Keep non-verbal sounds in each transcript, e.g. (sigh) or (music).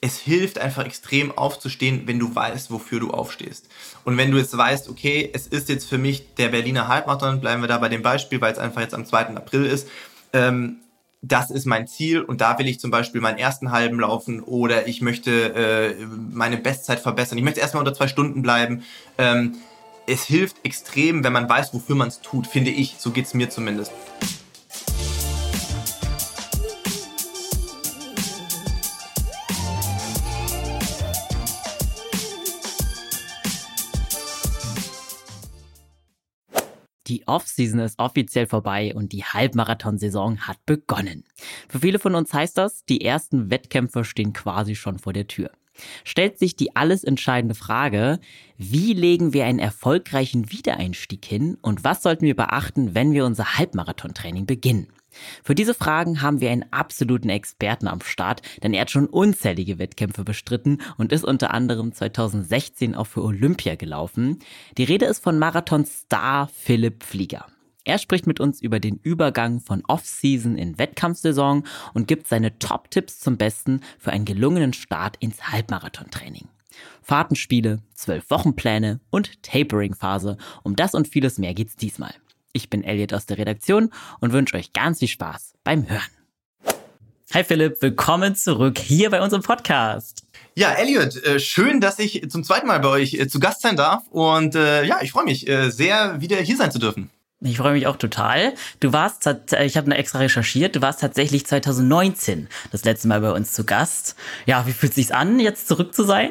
es hilft einfach extrem aufzustehen, wenn du weißt, wofür du aufstehst. Und wenn du jetzt weißt, okay, es ist jetzt für mich der Berliner Halbmarathon, bleiben wir da bei dem Beispiel, weil es einfach jetzt am 2. April ist, ähm, das ist mein Ziel und da will ich zum Beispiel meinen ersten halben laufen oder ich möchte äh, meine Bestzeit verbessern. Ich möchte erstmal unter zwei Stunden bleiben. Ähm, es hilft extrem, wenn man weiß, wofür man es tut, finde ich. So geht es mir zumindest. Offseason ist offiziell vorbei und die Halbmarathonsaison hat begonnen. Für viele von uns heißt das, die ersten Wettkämpfe stehen quasi schon vor der Tür. Stellt sich die alles entscheidende Frage, wie legen wir einen erfolgreichen Wiedereinstieg hin und was sollten wir beachten, wenn wir unser Halbmarathontraining beginnen? Für diese Fragen haben wir einen absoluten Experten am Start, denn er hat schon unzählige Wettkämpfe bestritten und ist unter anderem 2016 auch für Olympia gelaufen. Die Rede ist von Marathon-Star Philipp Flieger. Er spricht mit uns über den Übergang von Off-Season in Wettkampfsaison und gibt seine Top-Tipps zum Besten für einen gelungenen Start ins Halbmarathontraining. Fahrtenspiele, zwölf Wochenpläne und Tapering-Phase. Um das und vieles mehr geht's diesmal. Ich bin Elliot aus der Redaktion und wünsche euch ganz viel Spaß beim Hören. Hi Philipp, willkommen zurück hier bei unserem Podcast. Ja, Elliot, äh, schön, dass ich zum zweiten Mal bei euch äh, zu Gast sein darf und äh, ja, ich freue mich sehr, wieder hier sein zu dürfen. Ich freue mich auch total. Du warst, ich habe extra recherchiert, du warst tatsächlich 2019 das letzte Mal bei uns zu Gast. Ja, wie fühlt es sich an, jetzt zurück zu sein?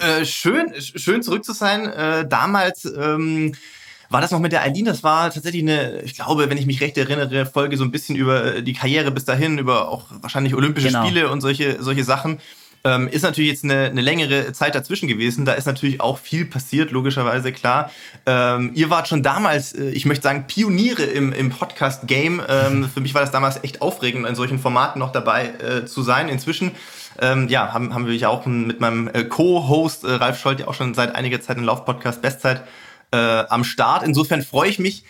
Äh, schön, schön zurück zu sein. Äh, damals ähm, war das noch mit der Eileen? Das war tatsächlich eine, ich glaube, wenn ich mich recht erinnere, Folge so ein bisschen über die Karriere bis dahin, über auch wahrscheinlich Olympische genau. Spiele und solche, solche Sachen. Ähm, ist natürlich jetzt eine, eine längere Zeit dazwischen gewesen. Da ist natürlich auch viel passiert, logischerweise, klar. Ähm, ihr wart schon damals, äh, ich möchte sagen, Pioniere im, im Podcast-Game. Ähm, für mich war das damals echt aufregend, in solchen Formaten noch dabei äh, zu sein. Inzwischen ähm, ja, haben, haben wir ja auch mit meinem äh, Co-Host äh, Ralf Scholz ja auch schon seit einiger Zeit einen Lauf-Podcast Bestzeit äh, am Start. Insofern freue ich mich,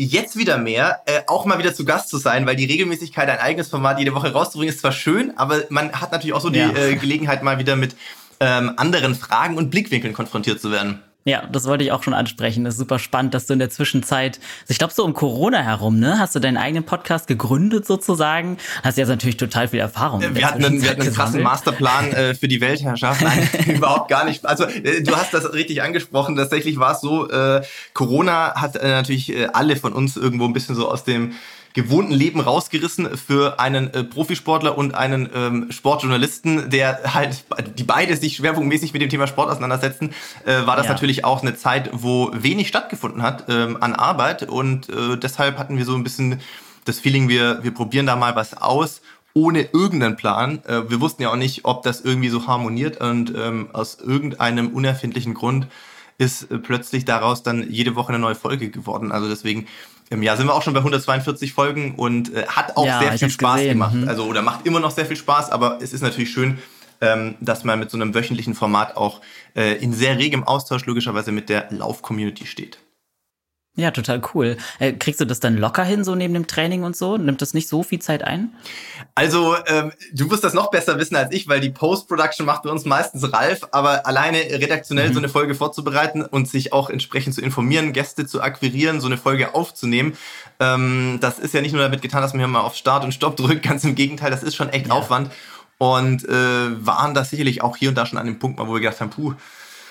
jetzt wieder mehr, äh, auch mal wieder zu Gast zu sein, weil die Regelmäßigkeit, ein eigenes Format jede Woche rauszubringen, ist zwar schön, aber man hat natürlich auch so die ja. äh, Gelegenheit, mal wieder mit ähm, anderen Fragen und Blickwinkeln konfrontiert zu werden. Ja, das wollte ich auch schon ansprechen. Das ist super spannend, dass du in der Zwischenzeit, also ich glaube so um Corona herum, ne, hast du deinen eigenen Podcast gegründet sozusagen. Hast jetzt natürlich total viel Erfahrung. Wir hatten, einen, wir hatten einen krassen Masterplan äh, für die Weltherrschaft. Nein, (laughs) überhaupt gar nicht. Also äh, du hast das richtig angesprochen. Tatsächlich war es so, äh, Corona hat äh, natürlich äh, alle von uns irgendwo ein bisschen so aus dem gewohnten Leben rausgerissen für einen äh, Profisportler und einen ähm, Sportjournalisten, der halt, die beide sich schwerpunktmäßig mit dem Thema Sport auseinandersetzen, äh, war das ja. natürlich auch eine Zeit, wo wenig stattgefunden hat ähm, an Arbeit und äh, deshalb hatten wir so ein bisschen das Feeling, wir, wir probieren da mal was aus ohne irgendeinen Plan. Äh, wir wussten ja auch nicht, ob das irgendwie so harmoniert und ähm, aus irgendeinem unerfindlichen Grund ist äh, plötzlich daraus dann jede Woche eine neue Folge geworden. Also deswegen im Jahr sind wir auch schon bei 142 Folgen und äh, hat auch ja, sehr viel Spaß gesehen. gemacht. Mhm. Also oder macht immer noch sehr viel Spaß, aber es ist natürlich schön, ähm, dass man mit so einem wöchentlichen Format auch äh, in sehr regem Austausch logischerweise mit der Lauf-Community steht. Ja, total cool. Äh, kriegst du das dann locker hin, so neben dem Training und so? Nimmt das nicht so viel Zeit ein? Also, ähm, du wirst das noch besser wissen als ich, weil die Post-Production macht bei uns meistens Ralf, aber alleine redaktionell mhm. so eine Folge vorzubereiten und sich auch entsprechend zu informieren, Gäste zu akquirieren, so eine Folge aufzunehmen, ähm, das ist ja nicht nur damit getan, dass man hier mal auf Start und Stopp (laughs) drückt, ganz im Gegenteil, das ist schon echt ja. Aufwand. Und äh, waren da sicherlich auch hier und da schon an dem Punkt, wo wir gedacht haben, puh,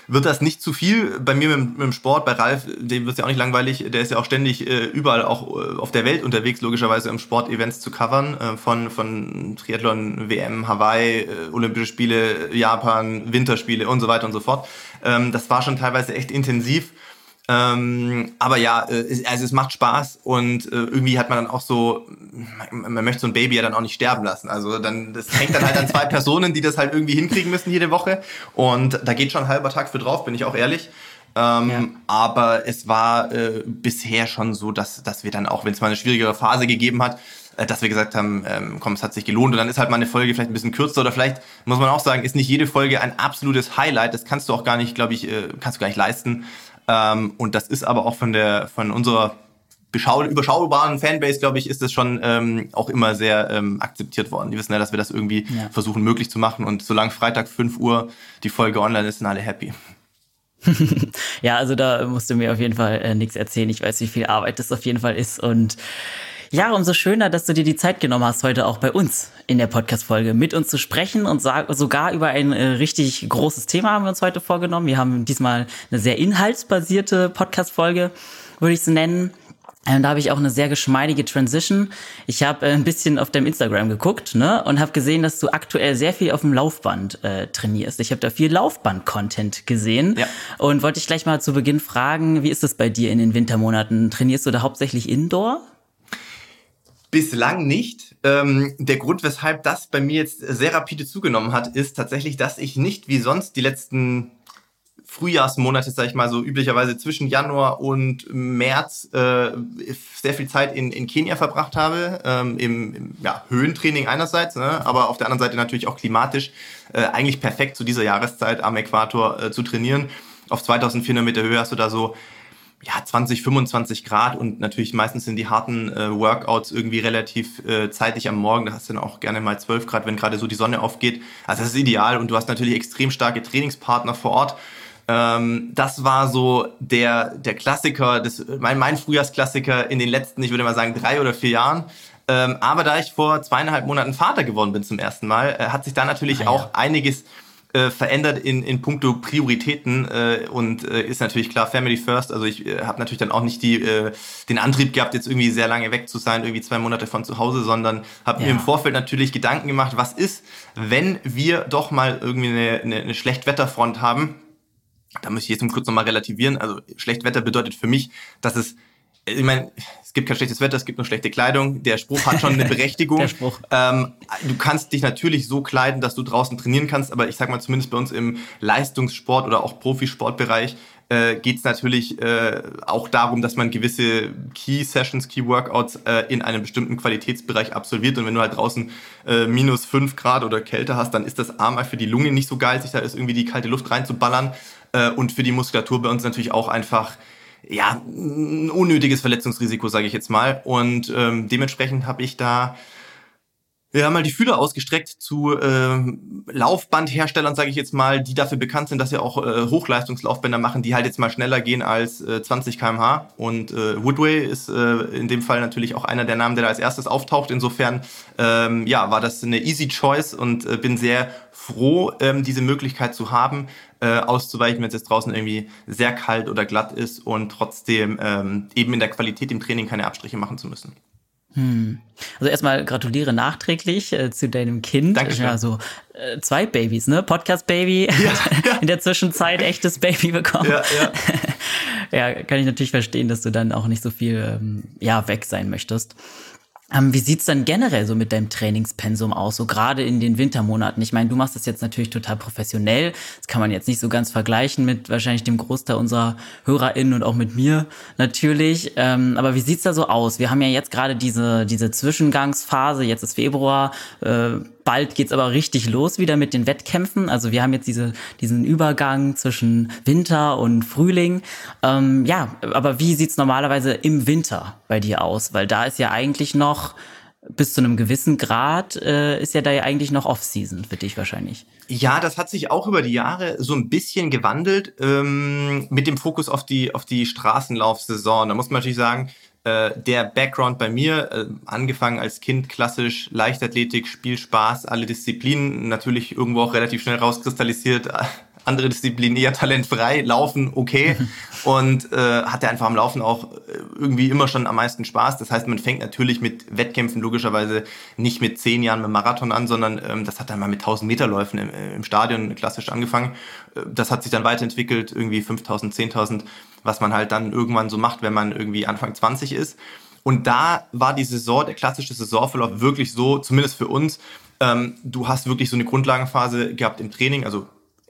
wird das nicht zu viel. Bei mir mit, mit dem Sport, bei Ralf, dem wird es ja auch nicht langweilig, der ist ja auch ständig äh, überall auch äh, auf der Welt unterwegs, logischerweise im Sport-Events zu covern, äh, von, von Triathlon, WM, Hawaii, äh, Olympische Spiele, Japan, Winterspiele und so weiter und so fort. Ähm, das war schon teilweise echt intensiv. Ähm, aber ja, äh, also es macht Spaß und äh, irgendwie hat man dann auch so, man, man, möchte so ein Baby ja dann auch nicht sterben lassen. Also dann, das hängt dann halt an zwei (laughs) Personen, die das halt irgendwie hinkriegen müssen jede Woche. Und da geht schon ein halber Tag für drauf, bin ich auch ehrlich. Ähm, ja. Aber es war äh, bisher schon so, dass, dass wir dann auch, wenn es mal eine schwierigere Phase gegeben hat, äh, dass wir gesagt haben, ähm, komm, es hat sich gelohnt und dann ist halt mal eine Folge vielleicht ein bisschen kürzer oder vielleicht muss man auch sagen, ist nicht jede Folge ein absolutes Highlight. Das kannst du auch gar nicht, glaube ich, äh, kannst du gar nicht leisten. Ähm, und das ist aber auch von der, von unserer überschaubaren Fanbase, glaube ich, ist das schon ähm, auch immer sehr ähm, akzeptiert worden. Die wissen ja, dass wir das irgendwie ja. versuchen möglich zu machen. Und solange Freitag 5 Uhr die Folge online ist, sind alle happy. (laughs) ja, also da musst du mir auf jeden Fall äh, nichts erzählen. Ich weiß, wie viel Arbeit das auf jeden Fall ist. Und ja, umso schöner, dass du dir die Zeit genommen hast, heute auch bei uns in der Podcast-Folge mit uns zu sprechen und sogar über ein äh, richtig großes Thema haben wir uns heute vorgenommen. Wir haben diesmal eine sehr inhaltsbasierte Podcast-Folge, würde ich es nennen. Ähm, da habe ich auch eine sehr geschmeidige Transition. Ich habe äh, ein bisschen auf deinem Instagram geguckt ne, und habe gesehen, dass du aktuell sehr viel auf dem Laufband äh, trainierst. Ich habe da viel Laufband-Content gesehen ja. und wollte dich gleich mal zu Beginn fragen, wie ist es bei dir in den Wintermonaten? Trainierst du da hauptsächlich Indoor? Bislang nicht. Ähm, der Grund, weshalb das bei mir jetzt sehr rapide zugenommen hat, ist tatsächlich, dass ich nicht wie sonst die letzten Frühjahrsmonate, sag ich mal so üblicherweise zwischen Januar und März äh, sehr viel Zeit in, in Kenia verbracht habe, ähm, im, im ja, Höhentraining einerseits, ne, aber auf der anderen Seite natürlich auch klimatisch äh, eigentlich perfekt zu dieser Jahreszeit am Äquator äh, zu trainieren. Auf 2400 Meter Höhe hast du da so ja, 20, 25 Grad und natürlich meistens sind die harten äh, Workouts irgendwie relativ äh, zeitig am Morgen. Da hast du dann auch gerne mal 12 Grad, wenn gerade so die Sonne aufgeht. Also das ist ideal und du hast natürlich extrem starke Trainingspartner vor Ort. Ähm, das war so der, der Klassiker, das, mein, mein Frühjahrsklassiker in den letzten, ich würde mal sagen, drei oder vier Jahren. Ähm, aber da ich vor zweieinhalb Monaten Vater geworden bin zum ersten Mal, äh, hat sich da natürlich ah, ja. auch einiges äh, verändert in, in puncto Prioritäten äh, und äh, ist natürlich klar Family First. Also ich äh, habe natürlich dann auch nicht die, äh, den Antrieb gehabt, jetzt irgendwie sehr lange weg zu sein, irgendwie zwei Monate von zu Hause, sondern habe ja. mir im Vorfeld natürlich Gedanken gemacht, was ist, wenn wir doch mal irgendwie eine, eine, eine Schlechtwetterfront haben. Da muss ich jetzt kurz nochmal relativieren. Also Schlechtwetter bedeutet für mich, dass es ich meine, es gibt kein schlechtes Wetter, es gibt nur schlechte Kleidung. Der Spruch hat schon eine (laughs) Berechtigung. Der Spruch. Ähm, du kannst dich natürlich so kleiden, dass du draußen trainieren kannst, aber ich sag mal zumindest bei uns im Leistungssport oder auch Profisportbereich äh, geht es natürlich äh, auch darum, dass man gewisse Key Sessions, Key Workouts äh, in einem bestimmten Qualitätsbereich absolviert. Und wenn du halt draußen äh, minus fünf Grad oder Kälte hast, dann ist das A mal für die Lunge nicht so geil, sich da ist irgendwie die kalte Luft reinzuballern. Äh, und für die Muskulatur bei uns natürlich auch einfach ja, ein unnötiges Verletzungsrisiko, sage ich jetzt mal. Und ähm, dementsprechend habe ich da haben mal die Fühler ausgestreckt zu äh, Laufbandherstellern, sage ich jetzt mal, die dafür bekannt sind, dass sie auch äh, Hochleistungslaufbänder machen, die halt jetzt mal schneller gehen als äh, 20 km/h. Und äh, Woodway ist äh, in dem Fall natürlich auch einer der Namen, der da als erstes auftaucht. Insofern ähm, ja, war das eine easy choice und äh, bin sehr froh, ähm, diese Möglichkeit zu haben, äh, auszuweichen, wenn es jetzt draußen irgendwie sehr kalt oder glatt ist und trotzdem ähm, eben in der Qualität im Training keine Abstriche machen zu müssen. Hm. Also erstmal gratuliere nachträglich äh, zu deinem Kind. Dankeschön. Also äh, zwei Babys, ne? Podcast-Baby, ja, ja. (laughs) in der Zwischenzeit echtes Baby bekommen. Ja, ja. (laughs) ja, kann ich natürlich verstehen, dass du dann auch nicht so viel ähm, ja, weg sein möchtest. Ähm, wie sieht's dann generell so mit deinem Trainingspensum aus, so gerade in den Wintermonaten? Ich meine, du machst das jetzt natürlich total professionell. Das kann man jetzt nicht so ganz vergleichen mit wahrscheinlich dem Großteil unserer HörerInnen und auch mit mir natürlich. Ähm, aber wie sieht's da so aus? Wir haben ja jetzt gerade diese, diese Zwischengangsphase, jetzt ist Februar, äh, bald geht's aber richtig los wieder mit den Wettkämpfen. Also wir haben jetzt diese, diesen Übergang zwischen Winter und Frühling. Ähm, ja, aber wie sieht's normalerweise im Winter bei dir aus? Weil da ist ja eigentlich noch bis zu einem gewissen Grad äh, ist ja da ja eigentlich noch Off-Season für dich wahrscheinlich. Ja, das hat sich auch über die Jahre so ein bisschen gewandelt ähm, mit dem Fokus auf die auf die Straßenlaufsaison. Da muss man natürlich sagen, äh, der Background bei mir, äh, angefangen als Kind klassisch Leichtathletik, Spielspaß, alle Disziplinen, natürlich irgendwo auch relativ schnell rauskristallisiert, andere Disziplinen eher talentfrei, Laufen okay (laughs) und äh, hatte einfach am Laufen auch äh, irgendwie immer schon am meisten Spaß. Das heißt, man fängt natürlich mit Wettkämpfen logischerweise nicht mit zehn Jahren mit Marathon an, sondern ähm, das hat dann mal mit 1000 Meterläufen im, im Stadion klassisch angefangen. Äh, das hat sich dann weiterentwickelt, irgendwie 5000, 10.000, was man halt dann irgendwann so macht, wenn man irgendwie Anfang 20 ist. Und da war die Saison, der klassische Saisonverlauf wirklich so, zumindest für uns, ähm, du hast wirklich so eine Grundlagenphase gehabt im Training, also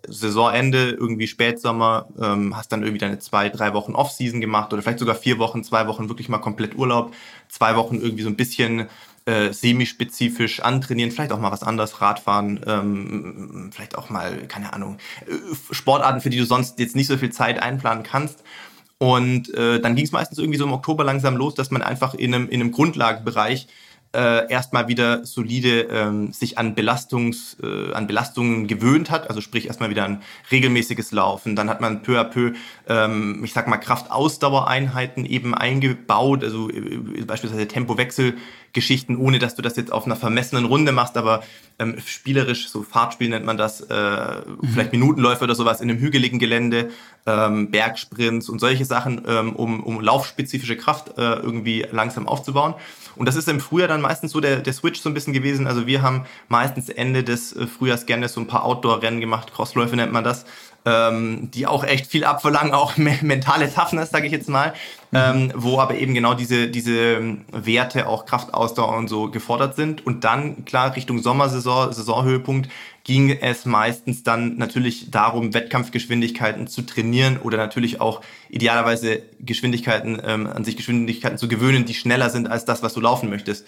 Saisonende, irgendwie Spätsommer, ähm, hast dann irgendwie deine zwei, drei Wochen Off-Season gemacht oder vielleicht sogar vier Wochen, zwei Wochen wirklich mal komplett Urlaub, zwei Wochen irgendwie so ein bisschen äh, semispezifisch antrainieren, vielleicht auch mal was anderes, Radfahren, ähm, vielleicht auch mal, keine Ahnung, äh, Sportarten, für die du sonst jetzt nicht so viel Zeit einplanen kannst. Und äh, dann ging es meistens irgendwie so im Oktober langsam los, dass man einfach in einem, in einem Grundlagenbereich äh, erstmal wieder solide ähm, sich an, Belastungs, äh, an Belastungen gewöhnt hat, also sprich erstmal wieder ein regelmäßiges Laufen. Dann hat man peu à peu, ähm, ich sag mal, Kraftausdauereinheiten eben eingebaut, also äh, beispielsweise Tempowechselgeschichten, ohne dass du das jetzt auf einer vermessenen Runde machst, aber ähm, spielerisch, so Fahrtspiel nennt man das, äh, mhm. vielleicht Minutenläufe oder sowas in einem hügeligen Gelände, ähm, Bergsprints und solche Sachen, ähm, um, um laufspezifische Kraft äh, irgendwie langsam aufzubauen. Und das ist im Frühjahr dann meistens so der, der Switch so ein bisschen gewesen. Also wir haben meistens Ende des äh, Frühjahrs gerne so ein paar Outdoor-Rennen gemacht, Crossläufe nennt man das, ähm, die auch echt viel abverlangen, auch me mentale Toughness, sage ich jetzt mal, mhm. ähm, wo aber eben genau diese, diese ähm, Werte, auch Kraftausdauer und so gefordert sind. Und dann, klar, Richtung Sommersaison, Saisonhöhepunkt, ging es meistens dann natürlich darum, Wettkampfgeschwindigkeiten zu trainieren oder natürlich auch idealerweise Geschwindigkeiten, ähm, an sich Geschwindigkeiten zu gewöhnen, die schneller sind als das, was du laufen möchtest.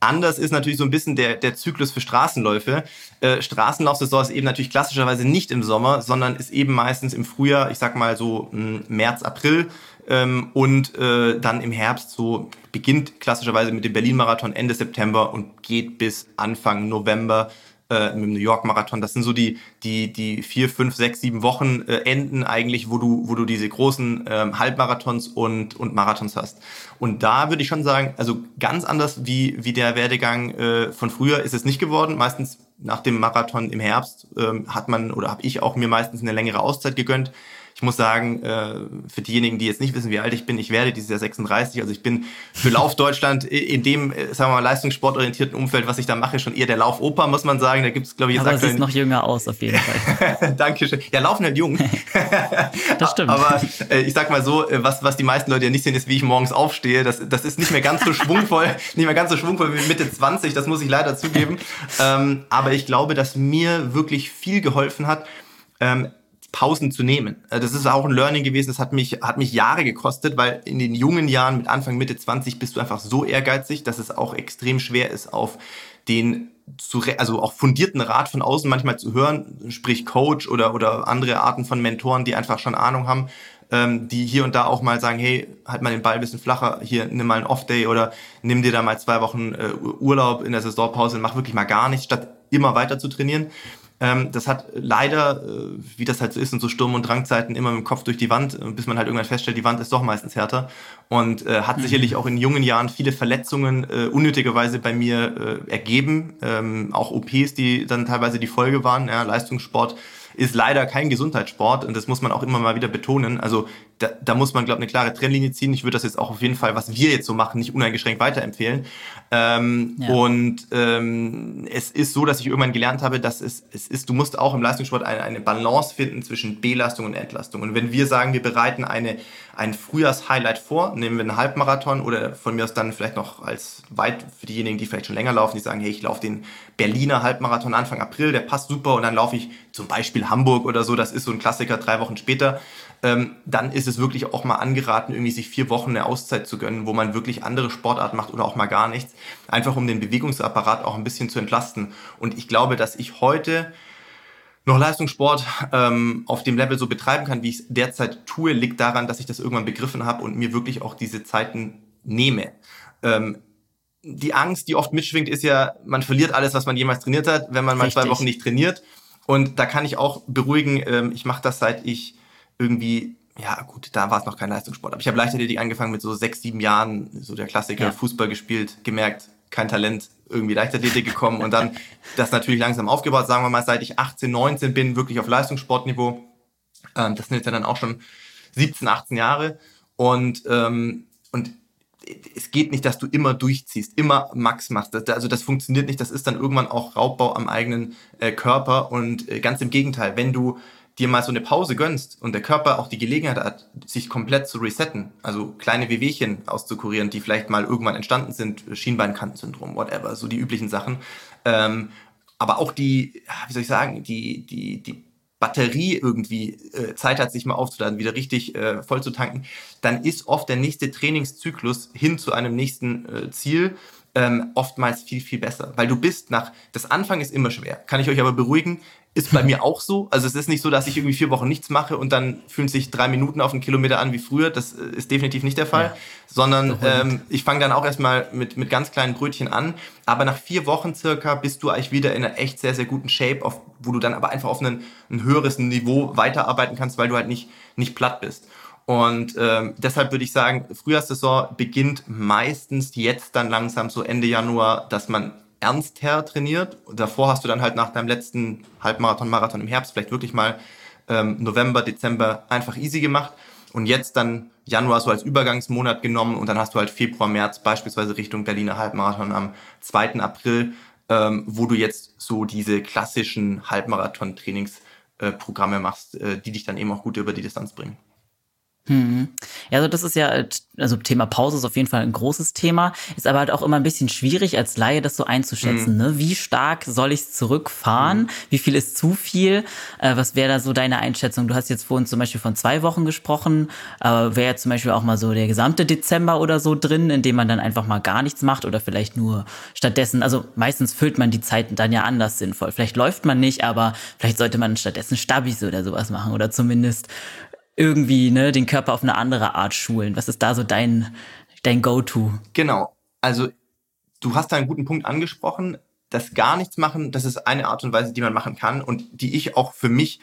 Anders ist natürlich so ein bisschen der, der Zyklus für Straßenläufe. Äh, Straßenlaufsaison ist eben natürlich klassischerweise nicht im Sommer, sondern ist eben meistens im Frühjahr, ich sag mal so hm, März, April ähm, und äh, dann im Herbst so beginnt klassischerweise mit dem Berlin-Marathon Ende September und geht bis Anfang November äh, mit dem New York Marathon. Das sind so die, die, die vier, fünf, sechs, sieben Wochen äh, Enden eigentlich, wo du, wo du diese großen ähm, Halbmarathons und, und Marathons hast. Und da würde ich schon sagen, also ganz anders wie, wie der Werdegang äh, von früher ist es nicht geworden. Meistens nach dem Marathon im Herbst ähm, hat man oder habe ich auch mir meistens eine längere Auszeit gegönnt ich muss sagen, äh, für diejenigen, die jetzt nicht wissen, wie alt ich bin, ich werde dieses Jahr 36. Also ich bin für Lauf Deutschland in dem, äh, sagen wir mal, leistungssportorientierten Umfeld, was ich da mache, schon eher der Laufoper, muss man sagen. Da gibt es, glaube ich, jetzt Aber sieht noch jünger aus, auf jeden Fall. (laughs) Dankeschön. Ja, laufen halt jung. (laughs) das stimmt. Aber äh, ich sag mal so, was, was die meisten Leute ja nicht sehen, ist, wie ich morgens aufstehe. Das, das ist nicht mehr ganz so schwungvoll, (laughs) nicht mehr ganz so schwungvoll wie Mitte 20, das muss ich leider zugeben. Ähm, aber ich glaube, dass mir wirklich viel geholfen hat, ähm, Pausen zu nehmen. Äh, das ist auch ein Learning gewesen, das hat mich, hat mich Jahre gekostet, weil in den jungen Jahren mit Anfang, Mitte 20 bist du einfach so ehrgeizig, dass es auch extrem schwer ist, auf den zu, also auch fundierten Rat von außen manchmal zu hören, sprich Coach oder, oder andere Arten von Mentoren, die einfach schon Ahnung haben, ähm, die hier und da auch mal sagen, hey, halt mal den Ball ein bisschen flacher, hier nimm mal einen Off-Day oder nimm dir da mal zwei Wochen äh, Urlaub in der Saisonpause und mach wirklich mal gar nichts, statt immer weiter zu trainieren. Ähm, das hat leider, äh, wie das halt so ist in so Sturm- und Drangzeiten, immer mit dem Kopf durch die Wand, äh, bis man halt irgendwann feststellt, die Wand ist doch meistens härter. Und äh, hat mhm. sicherlich auch in jungen Jahren viele Verletzungen äh, unnötigerweise bei mir äh, ergeben. Ähm, auch OPs, die dann teilweise die Folge waren. Ja, Leistungssport ist leider kein Gesundheitssport und das muss man auch immer mal wieder betonen. Also da, da muss man, glaube ich, eine klare Trennlinie ziehen. Ich würde das jetzt auch auf jeden Fall, was wir jetzt so machen, nicht uneingeschränkt weiterempfehlen. Ähm, ja. Und ähm, es ist so, dass ich irgendwann gelernt habe, dass es, es ist, du musst auch im Leistungssport eine, eine Balance finden zwischen Belastung und Entlastung. Und wenn wir sagen, wir bereiten eine, ein Frühjahrshighlight vor, nehmen wir einen Halbmarathon oder von mir aus dann vielleicht noch als weit für diejenigen, die vielleicht schon länger laufen, die sagen, hey, ich laufe den Berliner Halbmarathon Anfang April, der passt super und dann laufe ich zum Beispiel Hamburg oder so, das ist so ein Klassiker drei Wochen später ähm, dann ist es wirklich auch mal angeraten, irgendwie sich vier Wochen eine Auszeit zu gönnen, wo man wirklich andere Sportarten macht oder auch mal gar nichts, einfach um den Bewegungsapparat auch ein bisschen zu entlasten. Und ich glaube, dass ich heute noch Leistungssport ähm, auf dem Level so betreiben kann, wie ich es derzeit tue, liegt daran, dass ich das irgendwann begriffen habe und mir wirklich auch diese Zeiten nehme. Ähm, die Angst, die oft mitschwingt, ist ja, man verliert alles, was man jemals trainiert hat, wenn man mal Richtig. zwei Wochen nicht trainiert. Und da kann ich auch beruhigen, ähm, ich mache das seit ich irgendwie, ja gut, da war es noch kein Leistungssport. Aber ich habe Leichtathletik angefangen mit so sechs, sieben Jahren, so der Klassiker, ja. Fußball gespielt, gemerkt, kein Talent, irgendwie Leichtathletik gekommen und dann (laughs) das natürlich langsam aufgebaut, sagen wir mal, seit ich 18, 19 bin, wirklich auf Leistungssportniveau. Ähm, das sind jetzt ja dann auch schon 17, 18 Jahre. Und, ähm, und es geht nicht, dass du immer durchziehst, immer Max machst. Also das funktioniert nicht. Das ist dann irgendwann auch Raubbau am eigenen äh, Körper. Und äh, ganz im Gegenteil, wenn du dir mal so eine Pause gönnst und der Körper auch die Gelegenheit hat, sich komplett zu resetten, also kleine Wehwehchen auszukurieren, die vielleicht mal irgendwann entstanden sind, Schienbeinkantensyndrom, whatever, so die üblichen Sachen. Ähm, aber auch die, wie soll ich sagen, die, die, die Batterie irgendwie äh, Zeit hat, sich mal aufzuladen, wieder richtig äh, voll zu tanken, dann ist oft der nächste Trainingszyklus hin zu einem nächsten äh, Ziel ähm, oftmals viel, viel besser. Weil du bist nach, das Anfang ist immer schwer, kann ich euch aber beruhigen, Ist bei mir auch so. Also es ist nicht so, dass ich irgendwie vier Wochen nichts mache und dann fühlen sich drei Minuten auf einen Kilometer an wie früher. Das äh, ist definitiv nicht der Fall. Ja. Sondern ähm, ich fange dann auch erstmal mit, mit ganz kleinen Brötchen an. Aber nach vier Wochen circa bist du eigentlich wieder in einer echt sehr, sehr guten Shape, auf, wo du dann aber einfach auf einen, ein höheres Niveau weiterarbeiten kannst, weil du halt nicht, nicht platt bist. Und ähm, deshalb würde ich sagen, Frühjahrssaison beginnt meistens jetzt dann langsam so Ende Januar, dass man ernster trainiert. Davor hast du dann halt nach deinem letzten Halbmarathon, Marathon im Herbst vielleicht wirklich mal ähm, November, Dezember einfach easy gemacht. Und jetzt dann Januar so als Übergangsmonat genommen und dann hast du halt Februar, März beispielsweise Richtung Berliner Halbmarathon am 2. April, ähm, wo du jetzt so diese klassischen Halbmarathon-Trainingsprogramme äh, machst, äh, die dich dann eben auch gut über die Distanz bringen. Hm. Ja, also das ist ja, also Thema Pause ist auf jeden Fall ein großes Thema, ist aber halt auch immer ein bisschen schwierig als Laie das so einzuschätzen. Mhm. Ne? Wie stark soll ich zurückfahren? Mhm. Wie viel ist zu viel? Äh, was wäre da so deine Einschätzung? Du hast jetzt vorhin zum Beispiel von zwei Wochen gesprochen, äh, wäre zum Beispiel auch mal so der gesamte Dezember oder so drin, in dem man dann einfach mal gar nichts macht oder vielleicht nur stattdessen, also meistens füllt man die Zeiten dann ja anders sinnvoll. Vielleicht läuft man nicht, aber vielleicht sollte man stattdessen Stabis oder sowas machen oder zumindest irgendwie ne, den Körper auf eine andere Art schulen? Was ist da so dein, dein Go-To? Genau. Also du hast da einen guten Punkt angesprochen. Das gar nichts machen, das ist eine Art und Weise, die man machen kann und die ich auch für mich,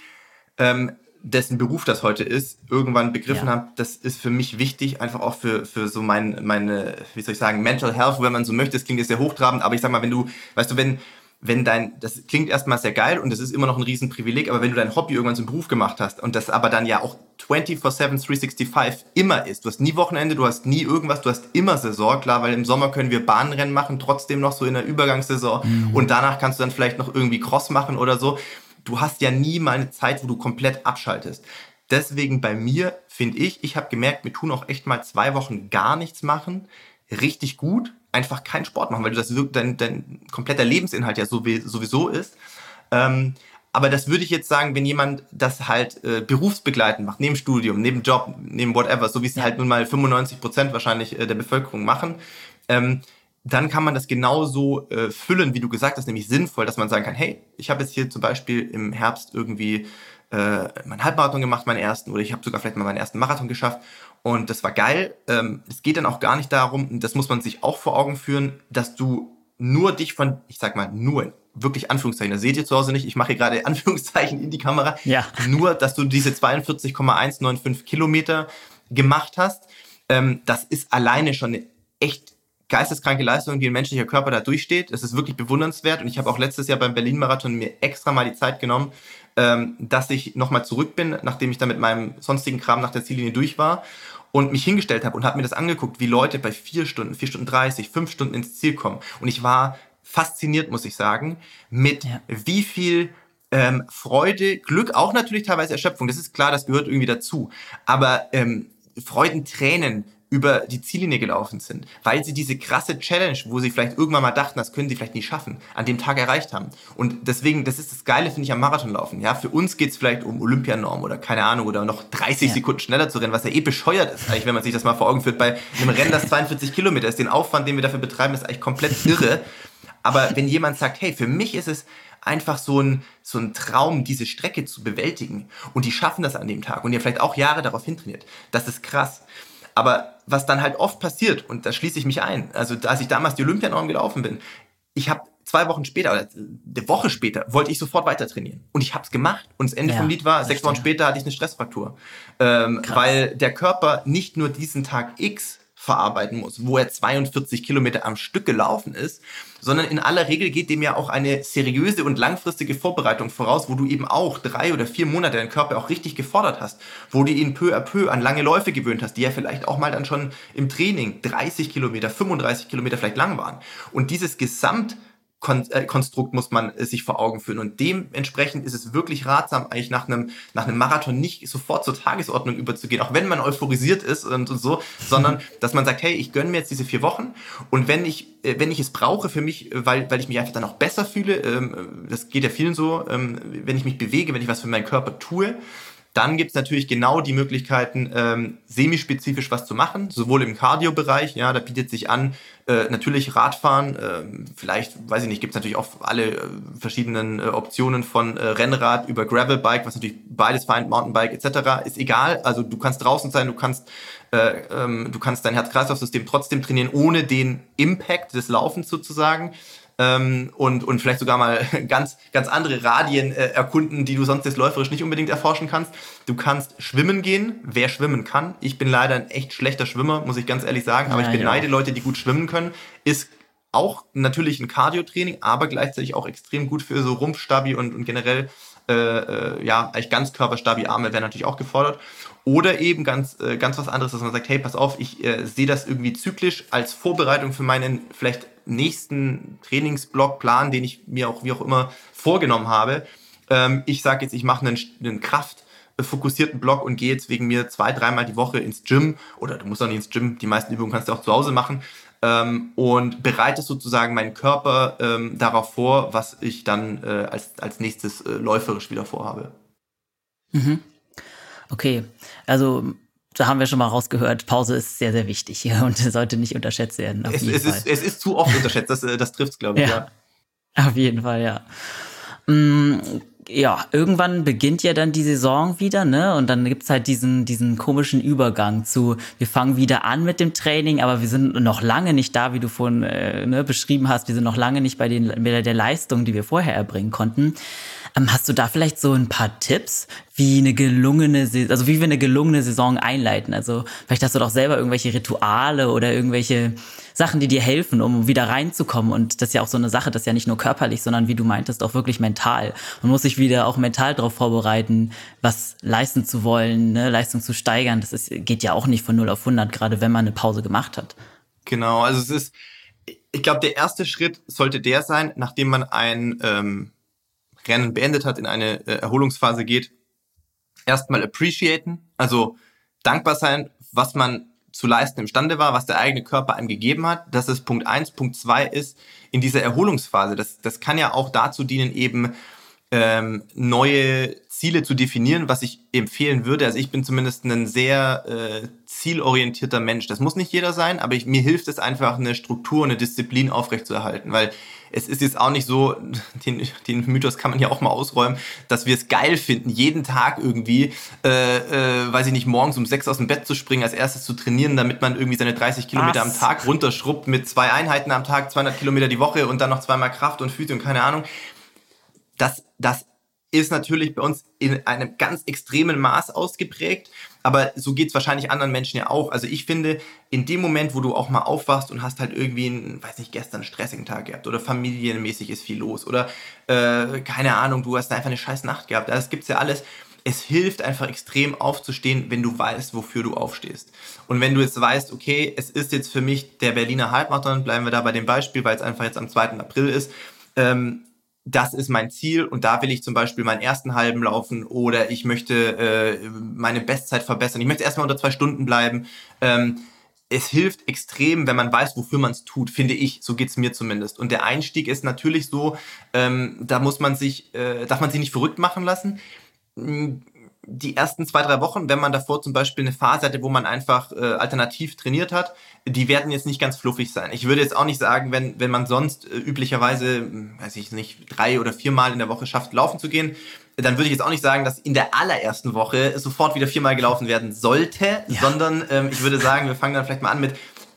ähm, dessen Beruf das heute ist, irgendwann begriffen ja. habe. Das ist für mich wichtig, einfach auch für, für so mein, meine, wie soll ich sagen, Mental Health, wenn man so möchte. Das klingt jetzt sehr hochtrabend, aber ich sag mal, wenn du, weißt du, wenn, wenn dein, das klingt erstmal sehr geil und das ist immer noch ein Riesenprivileg, aber wenn du dein Hobby irgendwann zum Beruf gemacht hast und das aber dann ja auch 24-7, 365 immer ist, du hast nie Wochenende, du hast nie irgendwas, du hast immer Saison, klar, weil im Sommer können wir Bahnrennen machen, trotzdem noch so in der Übergangssaison mhm. und danach kannst du dann vielleicht noch irgendwie Cross machen oder so. Du hast ja nie mal eine Zeit, wo du komplett abschaltest. Deswegen bei mir finde ich, ich habe gemerkt, wir tun auch echt mal zwei Wochen gar nichts machen, richtig gut, einfach keinen Sport machen, weil du das dein, dein kompletter Lebensinhalt ja sowieso ist. Ähm, aber das würde ich jetzt sagen, wenn jemand das halt äh, berufsbegleitend macht, neben Studium, neben Job, neben whatever, so wie es halt nun mal 95 Prozent wahrscheinlich äh, der Bevölkerung machen, ähm, dann kann man das genauso äh, füllen, wie du gesagt hast, nämlich sinnvoll, dass man sagen kann, hey, ich habe jetzt hier zum Beispiel im Herbst irgendwie äh, meinen Halbmarathon gemacht, meinen ersten, oder ich habe sogar vielleicht mal meinen ersten Marathon geschafft und das war geil. Ähm, es geht dann auch gar nicht darum, das muss man sich auch vor Augen führen, dass du nur dich von, ich sag mal, nur wirklich Anführungszeichen, das seht ihr zu Hause nicht, ich mache hier gerade (laughs) Anführungszeichen in die Kamera, ja. nur, dass du diese 42,195 Kilometer gemacht hast. Ähm, das ist alleine schon eine echt geisteskranke Leistung, die ein menschlicher Körper da durchsteht. Das ist wirklich bewundernswert und ich habe auch letztes Jahr beim Berlin-Marathon mir extra mal die Zeit genommen, ähm, dass ich nochmal zurück bin, nachdem ich da mit meinem sonstigen Kram nach der Ziellinie durch war und mich hingestellt habe und habe mir das angeguckt, wie Leute bei vier Stunden, vier Stunden 30, fünf Stunden ins Ziel kommen. Und ich war fasziniert, muss ich sagen, mit ja. wie viel ähm, Freude, Glück, auch natürlich teilweise Erschöpfung. Das ist klar, das gehört irgendwie dazu. Aber ähm, Freudentränen, über die Ziellinie gelaufen sind, weil sie diese krasse Challenge, wo sie vielleicht irgendwann mal dachten, das können sie vielleicht nicht schaffen, an dem Tag erreicht haben. Und deswegen, das ist das Geile, finde ich, am Marathonlaufen. Ja, für uns geht es vielleicht um Olympianorm oder keine Ahnung, oder noch 30 ja. Sekunden schneller zu rennen, was ja eh bescheuert ist, eigentlich, wenn man sich das mal vor Augen führt. Bei einem Rennen, das 42 Kilometer ist, den Aufwand, den wir dafür betreiben, ist eigentlich komplett irre. Aber wenn jemand sagt, hey, für mich ist es einfach so ein, so ein Traum, diese Strecke zu bewältigen und die schaffen das an dem Tag und ihr vielleicht auch Jahre darauf hintrainiert, das ist krass. Aber was dann halt oft passiert, und da schließe ich mich ein, also als ich damals die Olympianorm gelaufen bin, ich habe zwei Wochen später oder eine Woche später wollte ich sofort weiter trainieren. Und ich habe es gemacht. Und das Ende ja, vom Lied war, sechs Wochen später hatte ich eine Stressfraktur. Ähm, weil der Körper nicht nur diesen Tag X verarbeiten muss, wo er 42 Kilometer am Stück gelaufen ist, sondern in aller Regel geht dem ja auch eine seriöse und langfristige Vorbereitung voraus, wo du eben auch drei oder vier Monate deinen Körper auch richtig gefordert hast, wo du ihn peu à peu an lange Läufe gewöhnt hast, die ja vielleicht auch mal dann schon im Training 30 Kilometer, 35 Kilometer vielleicht lang waren. Und dieses Gesamt äh, Konstrukt muss man äh, sich vor Augen führen. Und dementsprechend ist es wirklich ratsam, eigentlich nach einem, nach einem Marathon nicht sofort zur Tagesordnung überzugehen, auch wenn man euphorisiert ist und, und so, (laughs) sondern dass man sagt, hey, ich gönne mir jetzt diese vier Wochen und wenn ich, äh, wenn ich es brauche für mich, weil, weil ich mich einfach dann auch besser fühle, ähm, das geht ja vielen so, ähm, wenn ich mich bewege, wenn ich was für meinen Körper tue, Dann gibt's natürlich genau die Möglichkeiten, ähm, semispezifisch was zu machen, sowohl im Cardio-Bereich, ja, da bietet sich an, äh, natürlich Radfahren, äh, vielleicht, weiß ich nicht, gibt's natürlich auch alle äh, verschiedenen äh, Optionen von äh, Rennrad über Gravelbike, was natürlich beides vereint, Mountainbike etc. Ist egal, also du kannst draußen sein, du kannst äh, ähm, du kannst dein Herz-Kreislauf-System trotzdem trainieren, ohne den Impact des Laufens sozusagen ähm, und, und vielleicht sogar mal (laughs) ganz, ganz andere Radien äh, erkunden, die du sonst jetzt läuferisch nicht unbedingt erforschen kannst. Du kannst schwimmen gehen, wer schwimmen kann. Ich bin leider ein echt schlechter Schwimmer, muss ich ganz ehrlich sagen, aber ja, ich beneide ja. Leute, die gut schwimmen können. Ist auch natürlich ein Cardio-Training, aber gleichzeitig auch extrem gut für so Rumpfstabi und, und generell äh, äh, ja, eigentlich Ganzkörperstabi-Arme werden natürlich auch gefordert. Oder eben ganz, äh, ganz was anderes, dass man sagt, hey, pass auf, ich äh, sehe das irgendwie zyklisch als Vorbereitung für meinen vielleicht nächsten Trainingsblockplan, den ich mir auch wie auch immer vorgenommen habe. Ähm, ich sage jetzt, ich mache einen, einen kraftfokussierten Block und gehe jetzt wegen mir zwei, dreimal die Woche ins Gym oder du musst auch nicht ins Gym, die meisten Übungen kannst du auch zu Hause machen ähm, und bereite sozusagen meinen Körper ähm, darauf vor, was ich dann äh, als, als nächstes äh, läuferisch wieder vorhabe. Mhm. Okay, also da haben wir schon mal rausgehört, Pause ist sehr, sehr wichtig hier und (laughs) sollte nicht unterschätzt werden. Es, es, ist, es, ist, zu oft unterschätzt, das, äh, das trifft es, glaube ich. Ja. ja. (laughs) Auf jeden Fall, ja. Mm, ja, irgendwann beginnt ja dann die Saison wieder, ne? Und dann gibt's halt diesen, diesen komischen Übergang zu, wir fangen wieder an mit dem Training, aber wir sind noch lange nicht da, wie du vorhin äh, ne, beschrieben hast, wir sind noch lange nicht bei, den, bei der Leistung, die wir vorher erbringen konnten. Ähm, hast du da vielleicht so ein paar Tipps, wie eine gelungene, also wie wir eine gelungene Saison einleiten? Also vielleicht hast du doch selber irgendwelche Rituale oder irgendwelche Sachen, die dir helfen, um wieder reinzukommen. Und das ist ja auch so eine Sache, das ist ja nicht nur körperlich, sondern wie du meintest, auch wirklich mental. Man muss sich wieder auch mental darauf vorbereiten, was leisten zu wollen, ne? Leistung zu steigern. Das ist, geht ja auch nicht von 0 auf 100, gerade wenn man eine Pause gemacht hat. Genau, also es ist, ich glaube, der erste Schritt sollte der sein, nachdem man ein ähm, Rennen beendet hat, in eine äh, Erholungsphase geht, erstmal appreciaten, also dankbar sein, was man zu leisten imstande war, was der eigene Körper einem gegeben hat. Das ist Punkt eins. Punkt zwei ist in dieser Erholungsphase. Das, das kann ja auch dazu dienen, eben ähm, neue Ziele zu definieren, was ich empfehlen würde. Also ich bin zumindest ein sehr äh, zielorientierter Mensch. Das muss nicht jeder sein, aber ich, mir hilft es einfach, eine Struktur, eine Disziplin aufrechtzuerhalten, weil es ist jetzt auch nicht so, (laughs) den, den Mythos kann man ja auch mal ausräumen, dass wir es geil finden, jeden Tag irgendwie, äh, äh, weiß ich nicht, morgens um sechs aus dem Bett zu springen, als erstes zu trainieren, damit man irgendwie seine 30 Kilometer Was? am Tag runterschrubbt mit zwei Einheiten am Tag, 200 Kilometer die Woche und dann noch zweimal Kraft und Physio und keine Ahnung das, das ist natürlich bei uns in einem ganz extremen Maß ausgeprägt. Aber so geht es wahrscheinlich anderen Menschen ja auch. Also ich finde, in dem Moment, wo du auch mal aufwachst und hast halt irgendwie, einen, weiß nicht, gestern einen stressigen Tag gehabt oder familienmäßig ist viel los oder äh, keine Ahnung, du hast einfach eine scheiß Nacht gehabt. Das gibt's ja alles. Es hilft einfach extrem aufzustehen, wenn du weißt, wofür du aufstehst. Und wenn du jetzt weißt, okay, es ist jetzt für mich der Berliner Halbmarathon, bleiben wir da bei dem Beispiel, weil es einfach jetzt am 2. April ist. Ähm, das ist mein Ziel und da will ich zum Beispiel meinen ersten halben laufen oder ich möchte äh, meine Bestzeit verbessern. Ich möchte erstmal unter zwei Stunden bleiben. Ähm, es hilft extrem, wenn man weiß, wofür man es tut, finde ich. So geht's mir zumindest. Und der Einstieg ist natürlich so, ähm, da muss man sich, äh, darf man sich nicht verrückt machen lassen die ersten zwei, drei Wochen, wenn man davor zum Beispiel eine Phase hatte, wo man einfach äh, alternativ trainiert hat, die werden jetzt nicht ganz fluffig sein. Ich würde jetzt auch nicht sagen, wenn, wenn man sonst äh, üblicherweise, hm, weiß ich nicht, drei oder viermal in der Woche schafft, laufen zu gehen, dann würde ich jetzt auch nicht sagen, dass in der allerersten Woche sofort wieder viermal gelaufen werden sollte, ja. sondern ähm, ich würde (laughs) sagen, wir fangen dann vielleicht mal an mit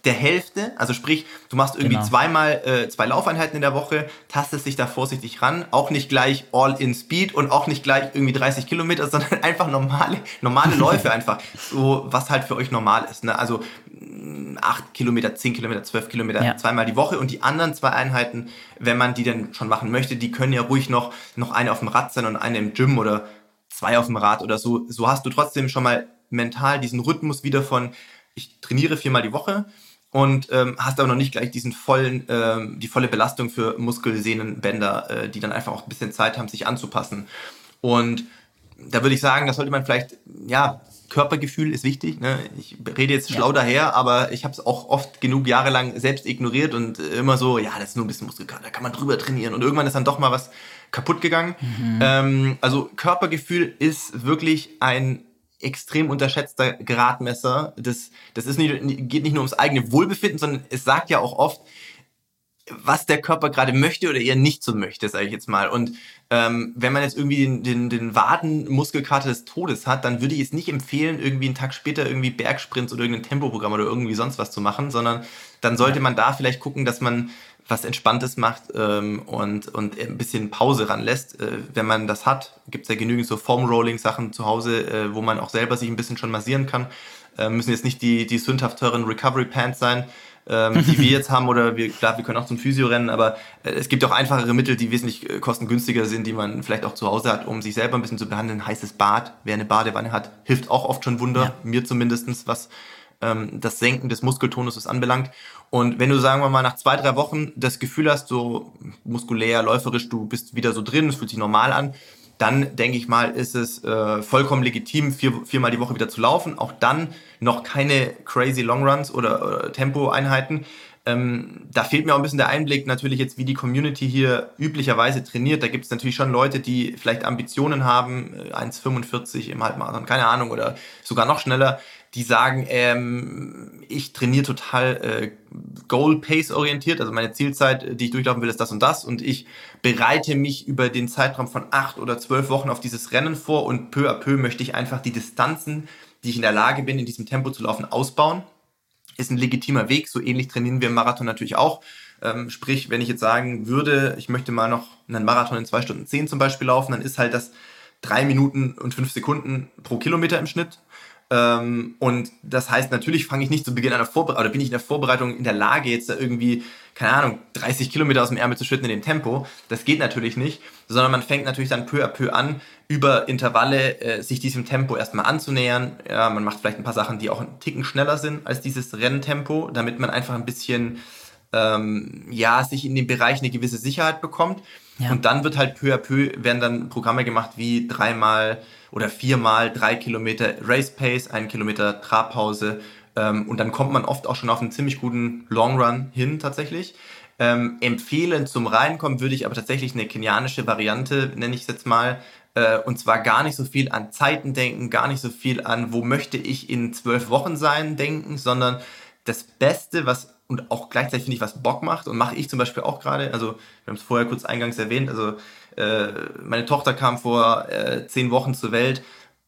der Hälfte, also sprich, du machst irgendwie genau. zweimal äh, zwei Laufeinheiten in der Woche, tastest dich da vorsichtig ran, auch nicht gleich all in Speed und auch nicht gleich irgendwie 30 Kilometer, (laughs) sondern einfach normale, normale Läufe einfach, so was halt für euch normal ist. Ne? Also 8 mm, Kilometer, 10 Kilometer, 12 Kilometer, ja. zweimal die Woche und die anderen zwei Einheiten, wenn man die dann schon machen möchte, die können ja ruhig noch, noch eine auf dem Rad sein und eine im Gym oder zwei auf dem Rad oder so. So hast du trotzdem schon mal mental diesen Rhythmus wieder von, ich trainiere viermal die Woche, und ähm, hast aber noch nicht gleich diesen vollen, ähm, die volle Belastung für Muskel, Sehnen, Bänder, äh, die dann einfach auch ein bisschen Zeit haben, sich anzupassen. Und da würde ich sagen, das sollte man vielleicht, ja, Körpergefühl ist wichtig. Ne? Ich rede jetzt schlau ja. daher, aber ich habe es auch oft genug Jahre lang selbst ignoriert und immer so, ja, das ist nur ein bisschen Muskelkater, da kann man drüber trainieren. Und irgendwann ist dann doch mal was kaputt gegangen. Mhm. Ähm, also Körpergefühl ist wirklich ein extrem unterschätzter Gradmesser. Das, das ist nicht, geht nicht nur ums eigene Wohlbefinden, sondern es sagt ja auch oft, was der Körper gerade möchte oder eher nicht so möchte, sage ich jetzt mal. Und ähm, wenn man jetzt irgendwie den, den, den Wadenmuskelkater des Todes hat, dann würde ich es nicht empfehlen, irgendwie einen Tag später irgendwie Bergsprints oder irgendein Tempoprogramm oder irgendwie sonst was zu machen, sondern dann sollte man da vielleicht gucken, dass man was Entspanntes macht ähm, und, und ein bisschen Pause ranlässt. Äh, wenn man das hat, gibt es ja genügend so Foam-Rolling-Sachen zu Hause, äh, wo man auch selber sich ein bisschen schon massieren kann. Äh, müssen jetzt nicht die, die sündhaft teuren Recovery-Pants sein, ähm, die (laughs) wir jetzt haben oder wir, klar, wir können auch zum Physio rennen, aber äh, es gibt auch einfachere Mittel, die wesentlich äh, kostengünstiger sind, die man vielleicht auch zu Hause hat, um sich selber ein bisschen zu behandeln. Heißes Bad, wer eine Badewanne hat, hilft auch oft schon Wunder, ja. mir zumindestens was ähm, das Senken des Muskeltonuses anbelangt. Und wenn du, sagen wir mal, nach zwei, drei Wochen das Gefühl hast, so muskulär, läuferisch, du bist wieder so drin, es fühlt sich normal an, dann denke ich mal, ist es äh, vollkommen legitim, vier, viermal die Woche wieder zu laufen. Auch dann noch keine crazy Longruns oder, oder Tempoeinheiten. Ähm, da fehlt mir auch ein bisschen der Einblick natürlich jetzt, wie die Community hier üblicherweise trainiert. Da gibt es natürlich schon Leute, die vielleicht Ambitionen haben, 1,45 äh, im Halbmarathon, keine Ahnung, oder sogar noch schneller die sagen, ähm, ich trainiere total äh, Goal-Pace-orientiert, also meine Zielzeit, die ich durchlaufen will, ist das und das und ich bereite mich über den Zeitraum von acht oder zwölf Wochen auf dieses Rennen vor und peu à peu möchte ich einfach die Distanzen, die ich in der Lage bin, in diesem Tempo zu laufen, ausbauen. Ist ein legitimer Weg, so ähnlich trainieren wir im Marathon natürlich auch. Ähm, sprich, wenn ich jetzt sagen würde, ich möchte mal noch einen Marathon in zwei Stunden zehn zum Beispiel laufen, dann ist halt das drei Minuten und fünf Sekunden pro Kilometer im Schnitt ähm, und das heißt, natürlich fange ich nicht zu Beginn einer Vorbereitung, oder bin ich in der Vorbereitung in der Lage, jetzt da irgendwie, keine Ahnung, 30 Kilometer aus dem Ärmel zu schütten in dem Tempo. Das geht natürlich nicht, sondern man fängt natürlich dann peu à peu an, über Intervalle äh, sich diesem Tempo erstmal anzunähern. Ja, man macht vielleicht ein paar Sachen, die auch einen Ticken schneller sind als dieses Renntempo, damit man einfach ein bisschen, ähm, ja, sich in dem Bereich eine gewisse Sicherheit bekommt. Ja. Und dann wird halt peu à peu, werden dann Programme gemacht wie dreimal oder viermal drei Kilometer Race Pace, ein Kilometer Trabpause ähm, und dann kommt man oft auch schon auf einen ziemlich guten Long Run hin tatsächlich. Ähm, empfehlen zum Reinkommen würde ich aber tatsächlich eine kenianische Variante, nenne ich es jetzt mal, äh, und zwar gar nicht so viel an Zeiten denken, gar nicht so viel an, wo möchte ich in zwölf Wochen sein, denken, sondern das Beste, was und auch gleichzeitig finde ich, was Bock macht und mache ich zum Beispiel auch gerade, also wir haben es vorher kurz eingangs erwähnt, also äh, meine Tochter kam vor äh, zehn Wochen zur Welt.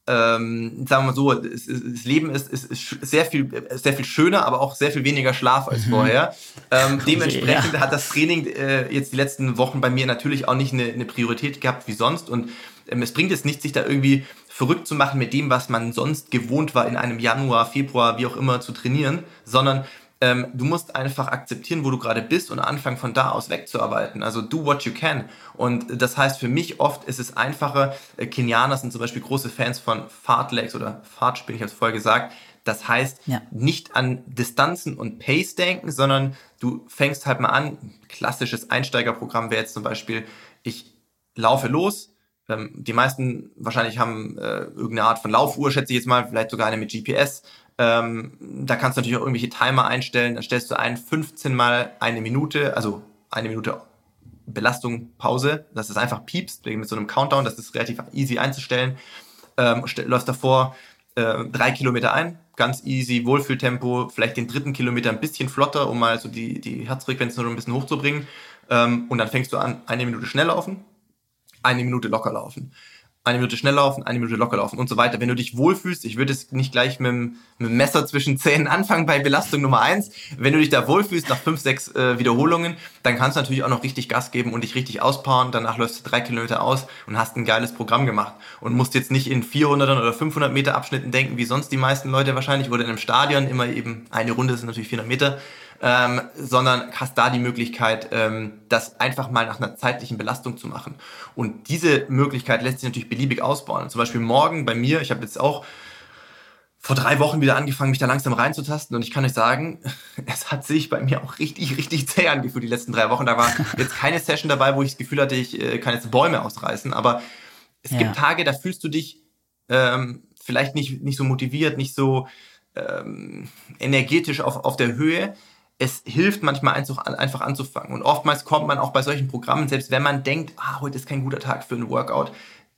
Ähm, sagen wir mal so, es, das Leben ist, ist, ist, sehr, viel, sehr viel schöner, aber auch sehr viel weniger Schlaf als mhm. vorher. Ähm, dementsprechend ja. hat das Training äh, jetzt die letzten Wochen bei mir natürlich auch nicht eine, eine Priorität gehabt wie sonst. Und ähm, es bringt jetzt nicht, sich da irgendwie verrückt zu machen mit dem, was man sonst gewohnt war, in einem Januar, Februar, wie auch immer zu trainieren, sondern ähm, du musst einfach akzeptieren, wo du gerade bist und anfangen von da aus wegzuarbeiten. Also do what you can. Und das heißt für mich oft ist es einfacher, äh, Kenianer sind zum Beispiel große Fans von Fartlegs oder Fahrtspielen, ich habe es vorher gesagt. Das heißt, ja. nicht an Distanzen und Pace denken, sondern du fängst halt mal an. Klassisches Einsteigerprogramm wäre jetzt zum Beispiel, ich laufe los, ähm, die meisten wahrscheinlich haben äh, irgendeine Art von Laufuhr, schätze ich jetzt mal, vielleicht sogar eine mit GPS. Ähm, da kannst du natürlich auch irgendwelche Timer einstellen. Dann stellst du ein 15 mal eine Minute, also eine Minute Belastung, Pause, dass es einfach piepst, mit so einem Countdown, das ist relativ easy einzustellen. Ähm, läufst davor äh, drei Kilometer ein, ganz easy, Wohlfühltempo, vielleicht den dritten Kilometer ein bisschen flotter, um mal so die, die Herzfrequenz noch ein bisschen hochzubringen. Ähm, und dann fängst du an, eine Minute schnell laufen, eine Minute locker laufen eine Minute schnell laufen, eine Minute locker laufen und so weiter. Wenn du dich wohlfühlst, ich würde es nicht gleich mit dem, mit dem Messer zwischen (laughs) Zähnen anfangen bei Belastung Nummer eins. Wenn du dich da wohlfühlst nach fünf, sechs äh, Wiederholungen, dann kannst du natürlich auch noch richtig Gas geben und dich richtig auspowern. Danach läufst du drei Kilometer aus und hast ein geiles Programm gemacht und musst jetzt nicht in 400 oder 500 Meter Abschnitten denken, wie sonst die meisten Leute wahrscheinlich oder in einem Stadion immer eben eine Runde sind natürlich 400 Meter ähm, sondern hast da die Möglichkeit, ähm, das einfach mal nach einer zeitlichen Belastung zu machen. Und diese Möglichkeit lässt sich natürlich beliebig ausbauen. Zum Beispiel morgen bei mir, ich habe jetzt auch vor drei Wochen wieder angefangen, mich da langsam reinzutasten und ich kann euch sagen, (laughs) es hat sich bei mir auch richtig, richtig zäh angefühlt die letzten drei Wochen. Da war jetzt keine Session dabei, wo ich das Gefühl hatte, ich äh, kann jetzt Bäume ausreißen, aber es ja. gibt Tage, da fühlst du dich ähm, vielleicht nicht, nicht so motiviert, nicht so ähm, energetisch auf, auf der Höhe, es hilft manchmal einfach anzufangen. Und oftmals kommt man auch bei solchen Programmen, selbst wenn man denkt, ah, heute ist kein guter Tag für ein Workout,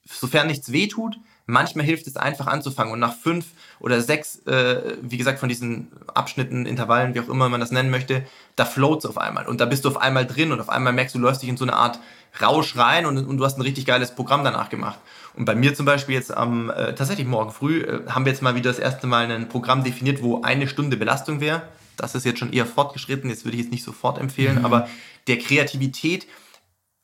sofern nichts wehtut, manchmal hilft es einfach anzufangen. Und nach fünf oder sechs, äh, wie gesagt, von diesen Abschnitten, Intervallen, wie auch immer man das nennen möchte, da floats auf einmal. Und da bist du auf einmal drin und auf einmal merkst du, läufst dich in so eine Art Rausch rein und, und du hast ein richtig geiles Programm danach gemacht. Und bei mir zum Beispiel jetzt am, äh, tatsächlich morgen früh, äh, haben wir jetzt mal wieder das erste Mal ein Programm definiert, wo eine Stunde Belastung wäre. Das ist jetzt schon eher fortgeschritten, jetzt würde ich jetzt nicht sofort empfehlen, mhm. aber der Kreativität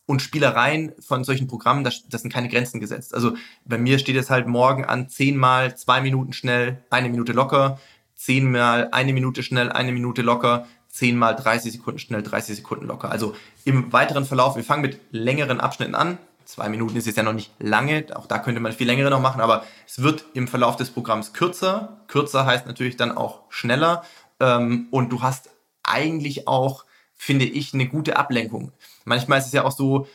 und Spielereien von solchen Programmen, das, das sind keine Grenzen gesetzt. Also bei mir steht es halt morgen an zehnmal zwei Minuten schnell, eine Minute locker, zehnmal eine Minute schnell, eine Minute locker, zehnmal 30 Sekunden schnell, 30 Sekunden locker. Also im weiteren Verlauf, wir fangen mit längeren Abschnitten an. Zwei Minuten ist jetzt ja noch nicht lange, auch da könnte man viel längere noch machen, aber es wird im Verlauf des Programms kürzer. Kürzer heißt natürlich dann auch schneller ähm, und du hast eigentlich auch, finde ich, eine gute Ablenkung. Manchmal ist es ja auch so,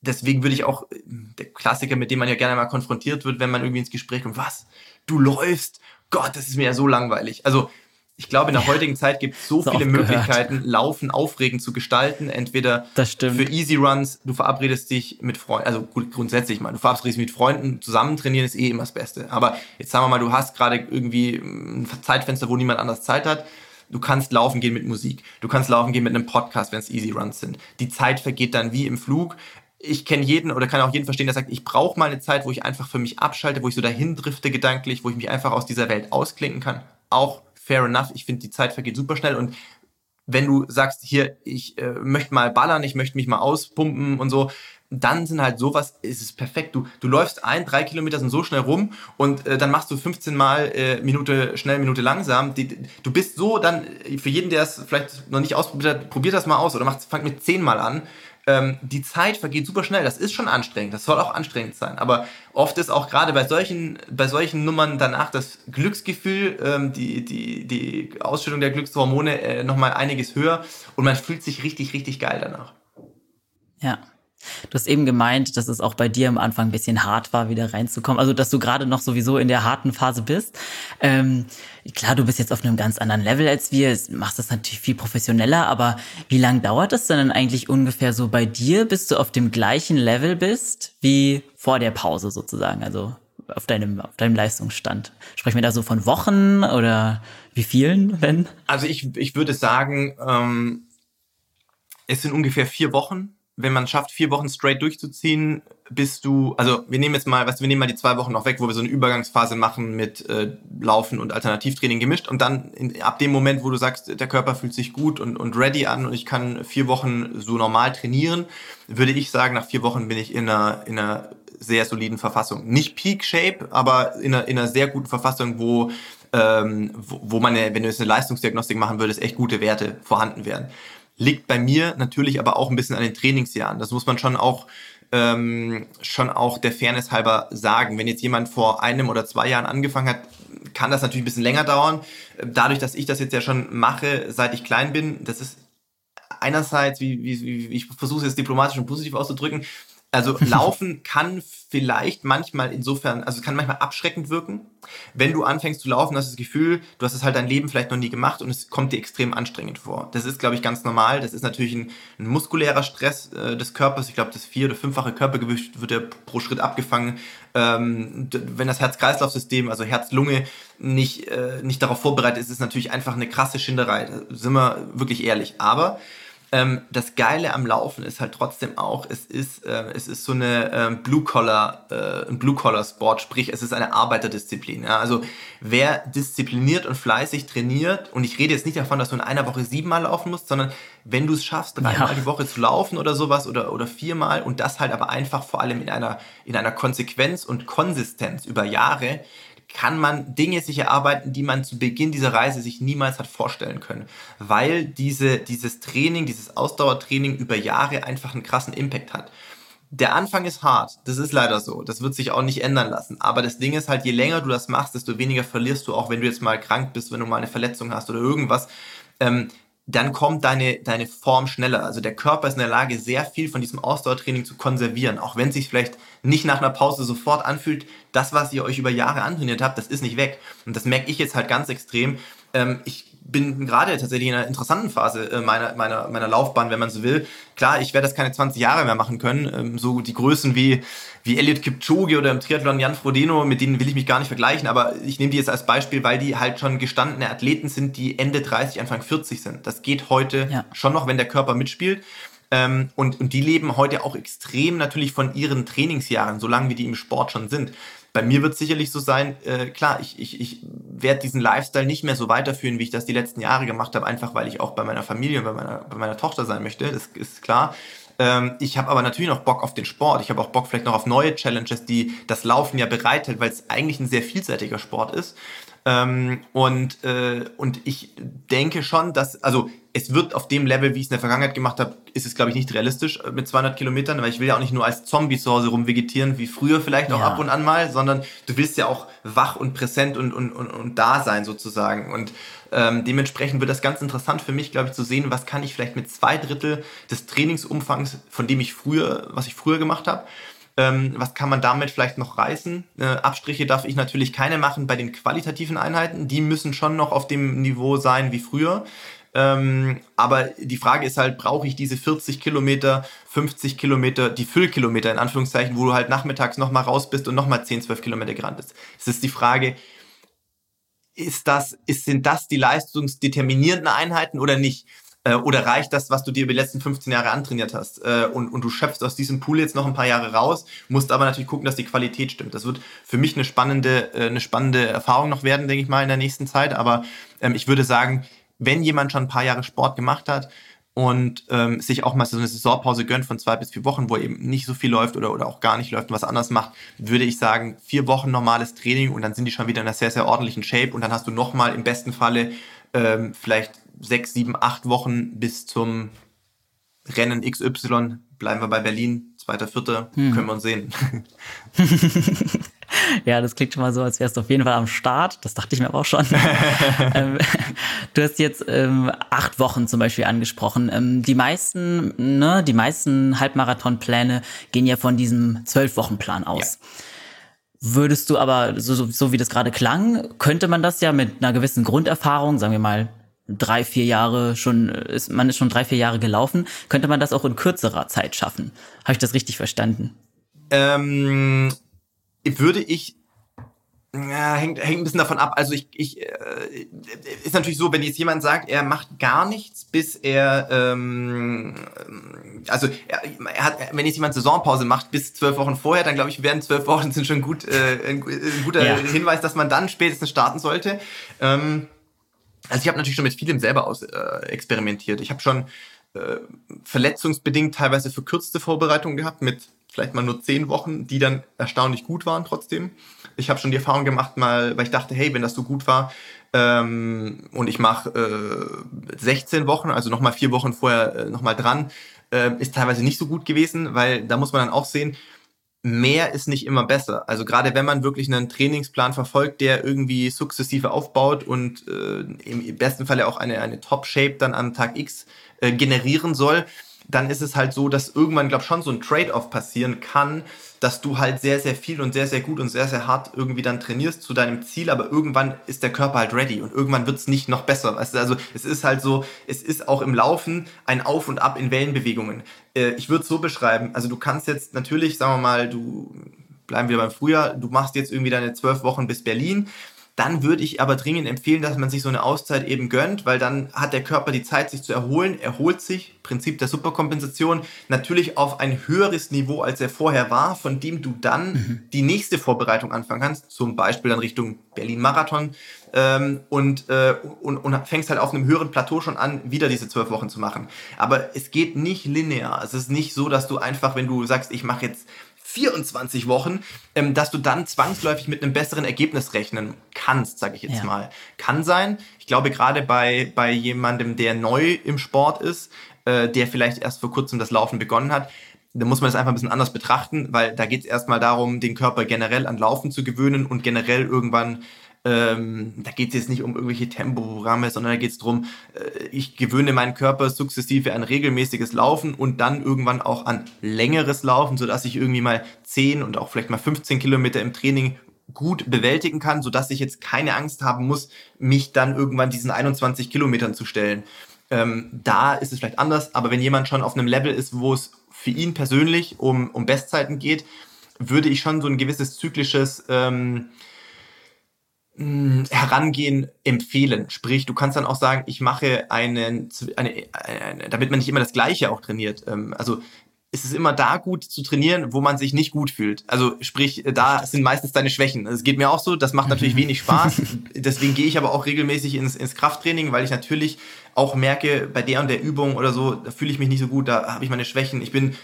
deswegen würde ich auch, der Klassiker, mit dem man ja gerne mal konfrontiert wird, wenn man irgendwie ins Gespräch kommt, was? Du läufst? Gott, das ist mir ja so langweilig. Also ich glaube, in der heutigen Zeit gibt es so viele Möglichkeiten, gehört. Laufen aufregend zu gestalten. Entweder für Easy Runs, du verabredest dich mit Freunden, also grundsätzlich mal, du verabredest dich mit Freunden, zusammen trainieren ist eh immer das Beste. Aber jetzt sagen wir mal, du hast gerade irgendwie ein Zeitfenster, wo niemand anders Zeit hat. Du kannst laufen gehen mit Musik. Du kannst laufen gehen mit einem Podcast, wenn es Easy Runs sind. Die Zeit vergeht dann wie im Flug ich kenne jeden oder kann auch jeden verstehen, der sagt, ich brauche mal eine Zeit, wo ich einfach für mich abschalte, wo ich so dahin drifte gedanklich, wo ich mich einfach aus dieser Welt ausklinken kann. Auch fair enough. Ich finde, die Zeit vergeht super schnell und wenn du sagst, hier, ich äh, möchte mal ballern, ich möchte mich mal auspumpen und so, dann sind halt sowas, ist es perfekt. Du, du läufst ein, drei Kilometer sind so schnell rum und äh, dann machst du 15 Mal äh, Minute schnell, Minute langsam. Die, du bist so dann, für jeden, der es vielleicht noch nicht ausprobiert hat, probiert das mal aus oder macht, fang mit 10 Mal an ähm, die Zeit vergeht super schnell. Das ist schon anstrengend. Das soll auch anstrengend sein. Aber oft ist auch gerade bei solchen, bei solchen Nummern danach das Glücksgefühl, ähm, die, die, die Ausschüttung der Glückshormone äh, nochmal einiges höher und man fühlt sich richtig, richtig geil danach. Ja. Du hast eben gemeint, dass es auch bei dir am Anfang ein bisschen hart war, wieder reinzukommen. Also, dass du gerade noch sowieso in der harten Phase bist. Ähm, klar, du bist jetzt auf einem ganz anderen Level als wir, machst das natürlich viel professioneller, aber wie lange dauert das denn eigentlich ungefähr so bei dir, bis du auf dem gleichen Level bist wie vor der Pause sozusagen? Also auf deinem, auf deinem Leistungsstand. Sprechen wir da so von Wochen oder wie vielen, wenn? Also ich, ich würde sagen, ähm, es sind ungefähr vier Wochen wenn man schafft, vier Wochen straight durchzuziehen, bist du, also wir nehmen jetzt mal, weißt du, wir nehmen mal die zwei Wochen noch weg, wo wir so eine Übergangsphase machen mit äh, Laufen und Alternativtraining gemischt und dann in, ab dem Moment, wo du sagst, der Körper fühlt sich gut und, und ready an und ich kann vier Wochen so normal trainieren, würde ich sagen, nach vier Wochen bin ich in einer, in einer sehr soliden Verfassung. Nicht Peak Shape, aber in einer, in einer sehr guten Verfassung, wo, ähm, wo, wo man, wenn du jetzt eine Leistungsdiagnostik machen würdest, echt gute Werte vorhanden wären. Liegt bei mir natürlich aber auch ein bisschen an den Trainingsjahren. Das muss man schon auch ähm, schon auch der Fairness halber sagen. Wenn jetzt jemand vor einem oder zwei Jahren angefangen hat, kann das natürlich ein bisschen länger dauern. Dadurch, dass ich das jetzt ja schon mache, seit ich klein bin, das ist einerseits, wie, wie, wie ich versuche es jetzt diplomatisch und positiv auszudrücken, also (laughs) Laufen kann vielleicht manchmal insofern, also kann manchmal abschreckend wirken. Wenn du anfängst zu laufen, hast du das Gefühl, du hast es halt dein Leben vielleicht noch nie gemacht und es kommt dir extrem anstrengend vor. Das ist, glaube ich, ganz normal. Das ist natürlich ein, ein muskulärer Stress äh, des Körpers. Ich glaube, das vier- oder fünffache Körpergewicht wird ja pro Schritt abgefangen. Ähm, wenn das Herz-Kreislauf-System, also Herz-Lunge, nicht, äh, nicht darauf vorbereitet ist, ist es natürlich einfach eine krasse Schinderei. Da sind wir wirklich ehrlich. Aber ähm, das Geile am Laufen ist halt trotzdem auch, es ist, äh, es ist so eine ähm, Blue-Collar, äh, ein Blue-Collar-Sport, sprich es ist eine Arbeiterdisziplin. Ja? Also wer diszipliniert und fleißig trainiert, und ich rede jetzt nicht davon, dass du in einer Woche siebenmal laufen musst, sondern wenn du es schaffst, dreimal ja. die Woche zu laufen oder sowas oder, oder viermal und das halt aber einfach vor allem in einer, in einer Konsequenz und Konsistenz über Jahre, kann man Dinge sich erarbeiten, die man zu Beginn dieser Reise sich niemals hat vorstellen können. Weil diese, dieses Training, dieses Ausdauertraining über Jahre einfach einen krassen Impact hat. Der Anfang ist hart, das ist leider so, das wird sich auch nicht ändern lassen. Aber das Ding ist halt, je länger du das machst, desto weniger verlierst du, auch wenn du jetzt mal krank bist, wenn du mal eine Verletzung hast oder irgendwas. Ähm, dann kommt deine, deine Form schneller. Also der Körper ist in der Lage, sehr viel von diesem Ausdauertraining zu konservieren. Auch wenn es sich vielleicht nicht nach einer Pause sofort anfühlt, das, was ihr euch über Jahre antrainiert habt, das ist nicht weg. Und das merke ich jetzt halt ganz extrem. Ähm, ich bin gerade tatsächlich in einer interessanten Phase äh, meiner, meiner, meiner Laufbahn, wenn man so will. Klar, ich werde das keine 20 Jahre mehr machen können. Ähm, so die Größen wie, wie Elliot Kipchoge oder im Triathlon Jan Frodeno, mit denen will ich mich gar nicht vergleichen, aber ich nehme die jetzt als Beispiel, weil die halt schon gestandene Athleten sind, die Ende 30, Anfang 40 sind. Das geht heute ja. schon noch, wenn der Körper mitspielt. Ähm, und, und die leben heute auch extrem natürlich von ihren Trainingsjahren, solange wie die im Sport schon sind. Bei mir wird es sicherlich so sein, äh, klar, ich, ich, ich werde diesen Lifestyle nicht mehr so weiterführen, wie ich das die letzten Jahre gemacht habe, einfach weil ich auch bei meiner Familie und bei meiner, bei meiner Tochter sein möchte, das ist klar. Ähm, ich habe aber natürlich noch Bock auf den Sport. Ich habe auch Bock vielleicht noch auf neue Challenges, die das Laufen ja bereithält, weil es eigentlich ein sehr vielseitiger Sport ist. Ähm, und, äh, und ich denke schon, dass, also es wird auf dem Level, wie ich es in der Vergangenheit gemacht habe, ist es, glaube ich, nicht realistisch äh, mit 200 Kilometern, weil ich will ja auch nicht nur als Zombie zu Hause rumvegetieren, wie früher vielleicht auch ja. ab und an mal, sondern du willst ja auch wach und präsent und, und, und, und da sein sozusagen. Und ähm, dementsprechend wird das ganz interessant für mich, glaube ich, zu sehen, was kann ich vielleicht mit zwei Drittel des Trainingsumfangs, von dem ich früher, was ich früher gemacht habe, ähm, was kann man damit vielleicht noch reißen? Äh, Abstriche darf ich natürlich keine machen bei den qualitativen Einheiten. Die müssen schon noch auf dem Niveau sein wie früher. Ähm, aber die Frage ist halt, brauche ich diese 40 Kilometer, 50 Kilometer, die Füllkilometer in Anführungszeichen, wo du halt nachmittags nochmal raus bist und nochmal 10, 12 Kilometer gerannt bist. Es ist die Frage, ist das, ist, sind das die leistungsdeterminierenden Einheiten oder nicht? Äh, oder reicht das, was du dir über die letzten 15 Jahre antrainiert hast? Äh, und, und du schöpfst aus diesem Pool jetzt noch ein paar Jahre raus, musst aber natürlich gucken, dass die Qualität stimmt. Das wird für mich eine spannende, äh, eine spannende Erfahrung noch werden, denke ich mal, in der nächsten Zeit. Aber ähm, ich würde sagen, wenn jemand schon ein paar Jahre Sport gemacht hat, und ähm, sich auch mal so eine Saisonpause gönnt von zwei bis vier Wochen, wo eben nicht so viel läuft oder, oder auch gar nicht läuft und was anderes macht, würde ich sagen, vier Wochen normales Training und dann sind die schon wieder in einer sehr, sehr ordentlichen Shape und dann hast du nochmal im besten Falle ähm, vielleicht sechs, sieben, acht Wochen bis zum Rennen XY. Bleiben wir bei Berlin, zweiter, vierter, hm. können wir uns sehen. (laughs) ja, das klingt schon mal so, als wärst du auf jeden Fall am Start. Das dachte ich mir aber auch schon. (laughs) ähm, du hast jetzt ähm, acht Wochen zum Beispiel angesprochen. Ähm, die meisten, ne, die meisten Halbmarathonpläne gehen ja von diesem Zwölf-Wochen-Plan aus. Ja. Würdest du aber, so, so, so wie das gerade klang, könnte man das ja mit einer gewissen Grunderfahrung, sagen wir mal drei, vier Jahre schon, ist, man ist schon drei, vier Jahre gelaufen, könnte man das auch in kürzerer Zeit schaffen. Habe ich das richtig verstanden? Ähm, würde ich ja, hängt, hängt ein bisschen davon ab. Also ich, ich äh, ist natürlich so, wenn jetzt jemand sagt, er macht gar nichts, bis er ähm, also er, er hat, wenn jetzt jemand Saisonpause macht bis zwölf Wochen vorher, dann glaube ich, werden zwölf Wochen sind schon gut äh, ein, ein guter ja. Hinweis, dass man dann spätestens starten sollte. Ähm, also ich habe natürlich schon mit vielem selber aus äh, experimentiert. Ich habe schon äh, verletzungsbedingt teilweise verkürzte Vorbereitungen gehabt mit vielleicht mal nur zehn Wochen, die dann erstaunlich gut waren trotzdem. Ich habe schon die Erfahrung gemacht, mal, weil ich dachte, hey, wenn das so gut war ähm, und ich mache äh, 16 Wochen, also nochmal vier Wochen vorher äh, nochmal dran, äh, ist teilweise nicht so gut gewesen, weil da muss man dann auch sehen, mehr ist nicht immer besser. Also gerade wenn man wirklich einen Trainingsplan verfolgt, der irgendwie sukzessive aufbaut und äh, im besten Falle auch eine, eine Top-Shape dann am Tag X äh, generieren soll, dann ist es halt so, dass irgendwann, glaube ich, schon so ein Trade-off passieren kann, dass du halt sehr, sehr viel und sehr, sehr gut und sehr, sehr hart irgendwie dann trainierst zu deinem Ziel, aber irgendwann ist der Körper halt ready und irgendwann wird es nicht noch besser. Also es ist halt so, es ist auch im Laufen ein Auf und Ab in Wellenbewegungen. Äh, ich würde es so beschreiben, also du kannst jetzt natürlich, sagen wir mal, du bleiben wir beim Frühjahr, du machst jetzt irgendwie deine zwölf Wochen bis Berlin dann würde ich aber dringend empfehlen, dass man sich so eine Auszeit eben gönnt, weil dann hat der Körper die Zeit, sich zu erholen, erholt sich, Prinzip der Superkompensation, natürlich auf ein höheres Niveau, als er vorher war, von dem du dann mhm. die nächste Vorbereitung anfangen kannst, zum Beispiel dann Richtung Berlin-Marathon ähm, und, äh, und, und fängst halt auf einem höheren Plateau schon an, wieder diese zwölf Wochen zu machen. Aber es geht nicht linear. Es ist nicht so, dass du einfach, wenn du sagst, ich mache jetzt 24 Wochen, ähm, dass du dann zwangsläufig mit einem besseren Ergebnis rechnen kannst, sage ich jetzt ja. mal. Kann sein. Ich glaube, gerade bei, bei jemandem, der neu im Sport ist, äh, der vielleicht erst vor kurzem das Laufen begonnen hat, da muss man das einfach ein bisschen anders betrachten, weil da geht es erstmal darum, den Körper generell an Laufen zu gewöhnen und generell irgendwann ähm, da geht es jetzt nicht um irgendwelche Tempoprogramme, sondern da geht es darum, äh, ich gewöhne meinen Körper sukzessive an regelmäßiges Laufen und dann irgendwann auch an längeres Laufen, sodass ich irgendwie mal 10 und auch vielleicht mal 15 Kilometer im Training gut bewältigen kann, sodass ich jetzt keine Angst haben muss, mich dann irgendwann diesen 21 Kilometern zu stellen. Ähm, da ist es vielleicht anders, aber wenn jemand schon auf einem Level ist, wo es für ihn persönlich um, um Bestzeiten geht, würde ich schon so ein gewisses zyklisches ähm, Herangehen empfehlen. Sprich, du kannst dann auch sagen, ich mache einen, eine, eine, damit man nicht immer das Gleiche auch trainiert. Ähm, also es ist immer da gut zu trainieren, wo man sich nicht gut fühlt. Also sprich, da sind meistens deine Schwächen. Es geht mir auch so, das macht natürlich wenig Spaß. (laughs) Deswegen gehe ich aber auch regelmäßig ins, ins Krafttraining, weil ich natürlich auch merke, bei der und der Übung oder so, da fühle ich mich nicht so gut, da habe ich meine Schwächen. Ich bin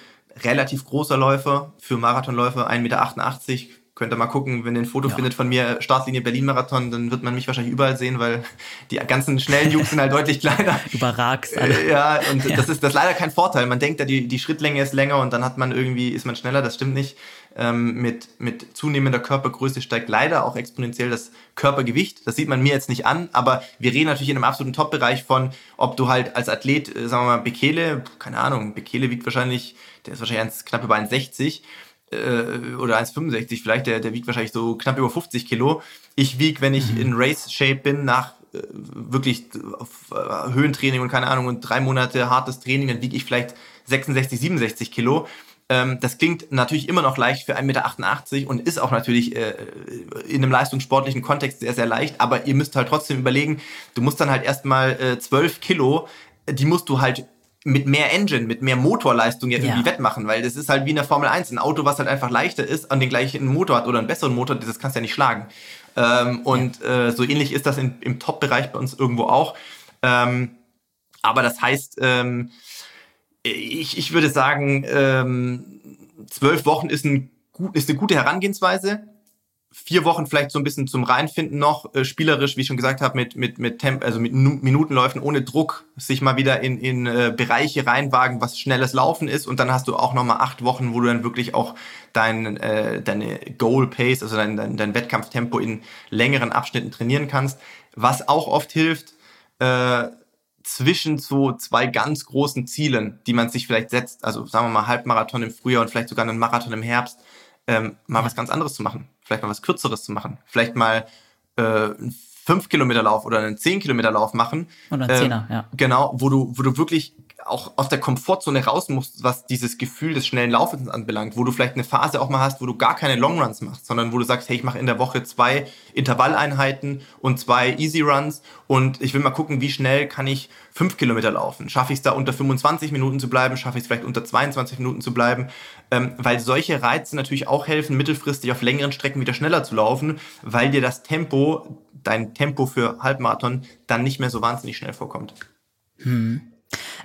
relativ großer Läufer für Marathonläufer, 1,88 Meter, Könnt ihr mal gucken, wenn ihr ein Foto ja. findet von mir, Startlinie Berlin-Marathon, dann wird man mich wahrscheinlich überall sehen, weil (laughs) die ganzen schnellen Jungs sind halt deutlich kleiner. (laughs) Überragst alle. Äh, ja, und ja. das ist das ist leider kein Vorteil. Man denkt ja, die, die Schrittlänge ist länger und dann hat man irgendwie, ist man schneller, das stimmt nicht. Ähm, mit, mit zunehmender Körpergröße steigt leider auch exponentiell das Körpergewicht. Das sieht man mir jetzt nicht an, aber wir reden natürlich in einem absoluten Top-Bereich von, ob du halt als Athlet, äh, sagen wir mal, Bekele, keine Ahnung, Bekele wiegt wahrscheinlich, der ist wahrscheinlich knapp über 1,60 äh, oder 1,65 vielleicht, der, der wiegt wahrscheinlich so knapp über 50 Kilo. Ich wiege, wenn ich mhm. in Race-Shape bin, nach äh, wirklich äh, Höhentraining und keine Ahnung und drei Monate hartes Training, dann wiege ich vielleicht 66, 67 Kilo. Ähm, das klingt natürlich immer noch leicht für 1,88 Meter und ist auch natürlich äh, in einem leistungssportlichen Kontext sehr, sehr leicht, aber ihr müsst halt trotzdem überlegen, du musst dann halt erstmal äh, 12 Kilo, die musst du halt mit mehr Engine, mit mehr Motorleistung ja irgendwie wettmachen, weil das ist halt wie in der Formel 1. Ein Auto, was halt einfach leichter ist, an den gleichen Motor hat oder einen besseren Motor, das kannst du ja nicht schlagen. Ähm, und ja. äh, so ähnlich ist das in, im Top-Bereich bei uns irgendwo auch. Ähm, aber das heißt, ähm, ich, ich würde sagen, ähm, zwölf Wochen ist, ein, ist eine gute Herangehensweise vier Wochen vielleicht so ein bisschen zum Reinfinden noch, äh, spielerisch, wie ich schon gesagt habe, mit, mit, mit Temp, also mit Minutenläufen ohne Druck, sich mal wieder in, in äh, Bereiche reinwagen, was schnelles Laufen ist. Und dann hast du auch nochmal acht Wochen, wo du dann wirklich auch dein, äh, deine Goal Pace, also dein, dein, dein Wettkampftempo in längeren Abschnitten trainieren kannst. Was auch oft hilft, äh, zwischen so zwei ganz großen Zielen, die man sich vielleicht setzt, also sagen wir mal Halbmarathon im Frühjahr und vielleicht sogar einen Marathon im Herbst, ähm, mal was ganz anderes zu machen vielleicht mal was Kürzeres zu machen, vielleicht mal äh, einen 5 Kilometer Lauf oder einen 10 Kilometer Lauf machen. Oder einen Zehner, äh, ja. Genau, wo du, wo du wirklich auch aus der Komfortzone raus musst, was dieses Gefühl des schnellen Laufens anbelangt, wo du vielleicht eine Phase auch mal hast, wo du gar keine Longruns machst, sondern wo du sagst, hey, ich mache in der Woche zwei Intervalleinheiten und zwei Easy Runs und ich will mal gucken, wie schnell kann ich fünf Kilometer laufen. Schaffe ich es da unter 25 Minuten zu bleiben? Schaffe ich es vielleicht unter 22 Minuten zu bleiben? Ähm, weil solche Reize natürlich auch helfen, mittelfristig auf längeren Strecken wieder schneller zu laufen, weil dir das Tempo, dein Tempo für Halbmarathon dann nicht mehr so wahnsinnig schnell vorkommt. Hm.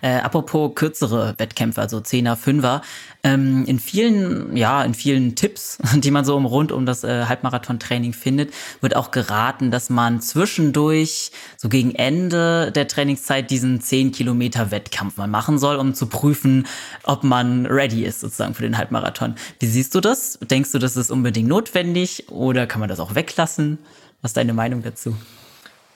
Äh, apropos kürzere Wettkämpfe, also 10er, 5er. Ähm, in vielen, ja, in vielen Tipps, (laughs) die man so um, rund um das äh, Halbmarathon-Training findet, wird auch geraten, dass man zwischendurch, so gegen Ende der Trainingszeit, diesen 10 Kilometer Wettkampf mal machen soll, um zu prüfen, ob man ready ist sozusagen für den Halbmarathon. Wie siehst du das? Denkst du, das ist unbedingt notwendig oder kann man das auch weglassen? Was ist deine Meinung dazu?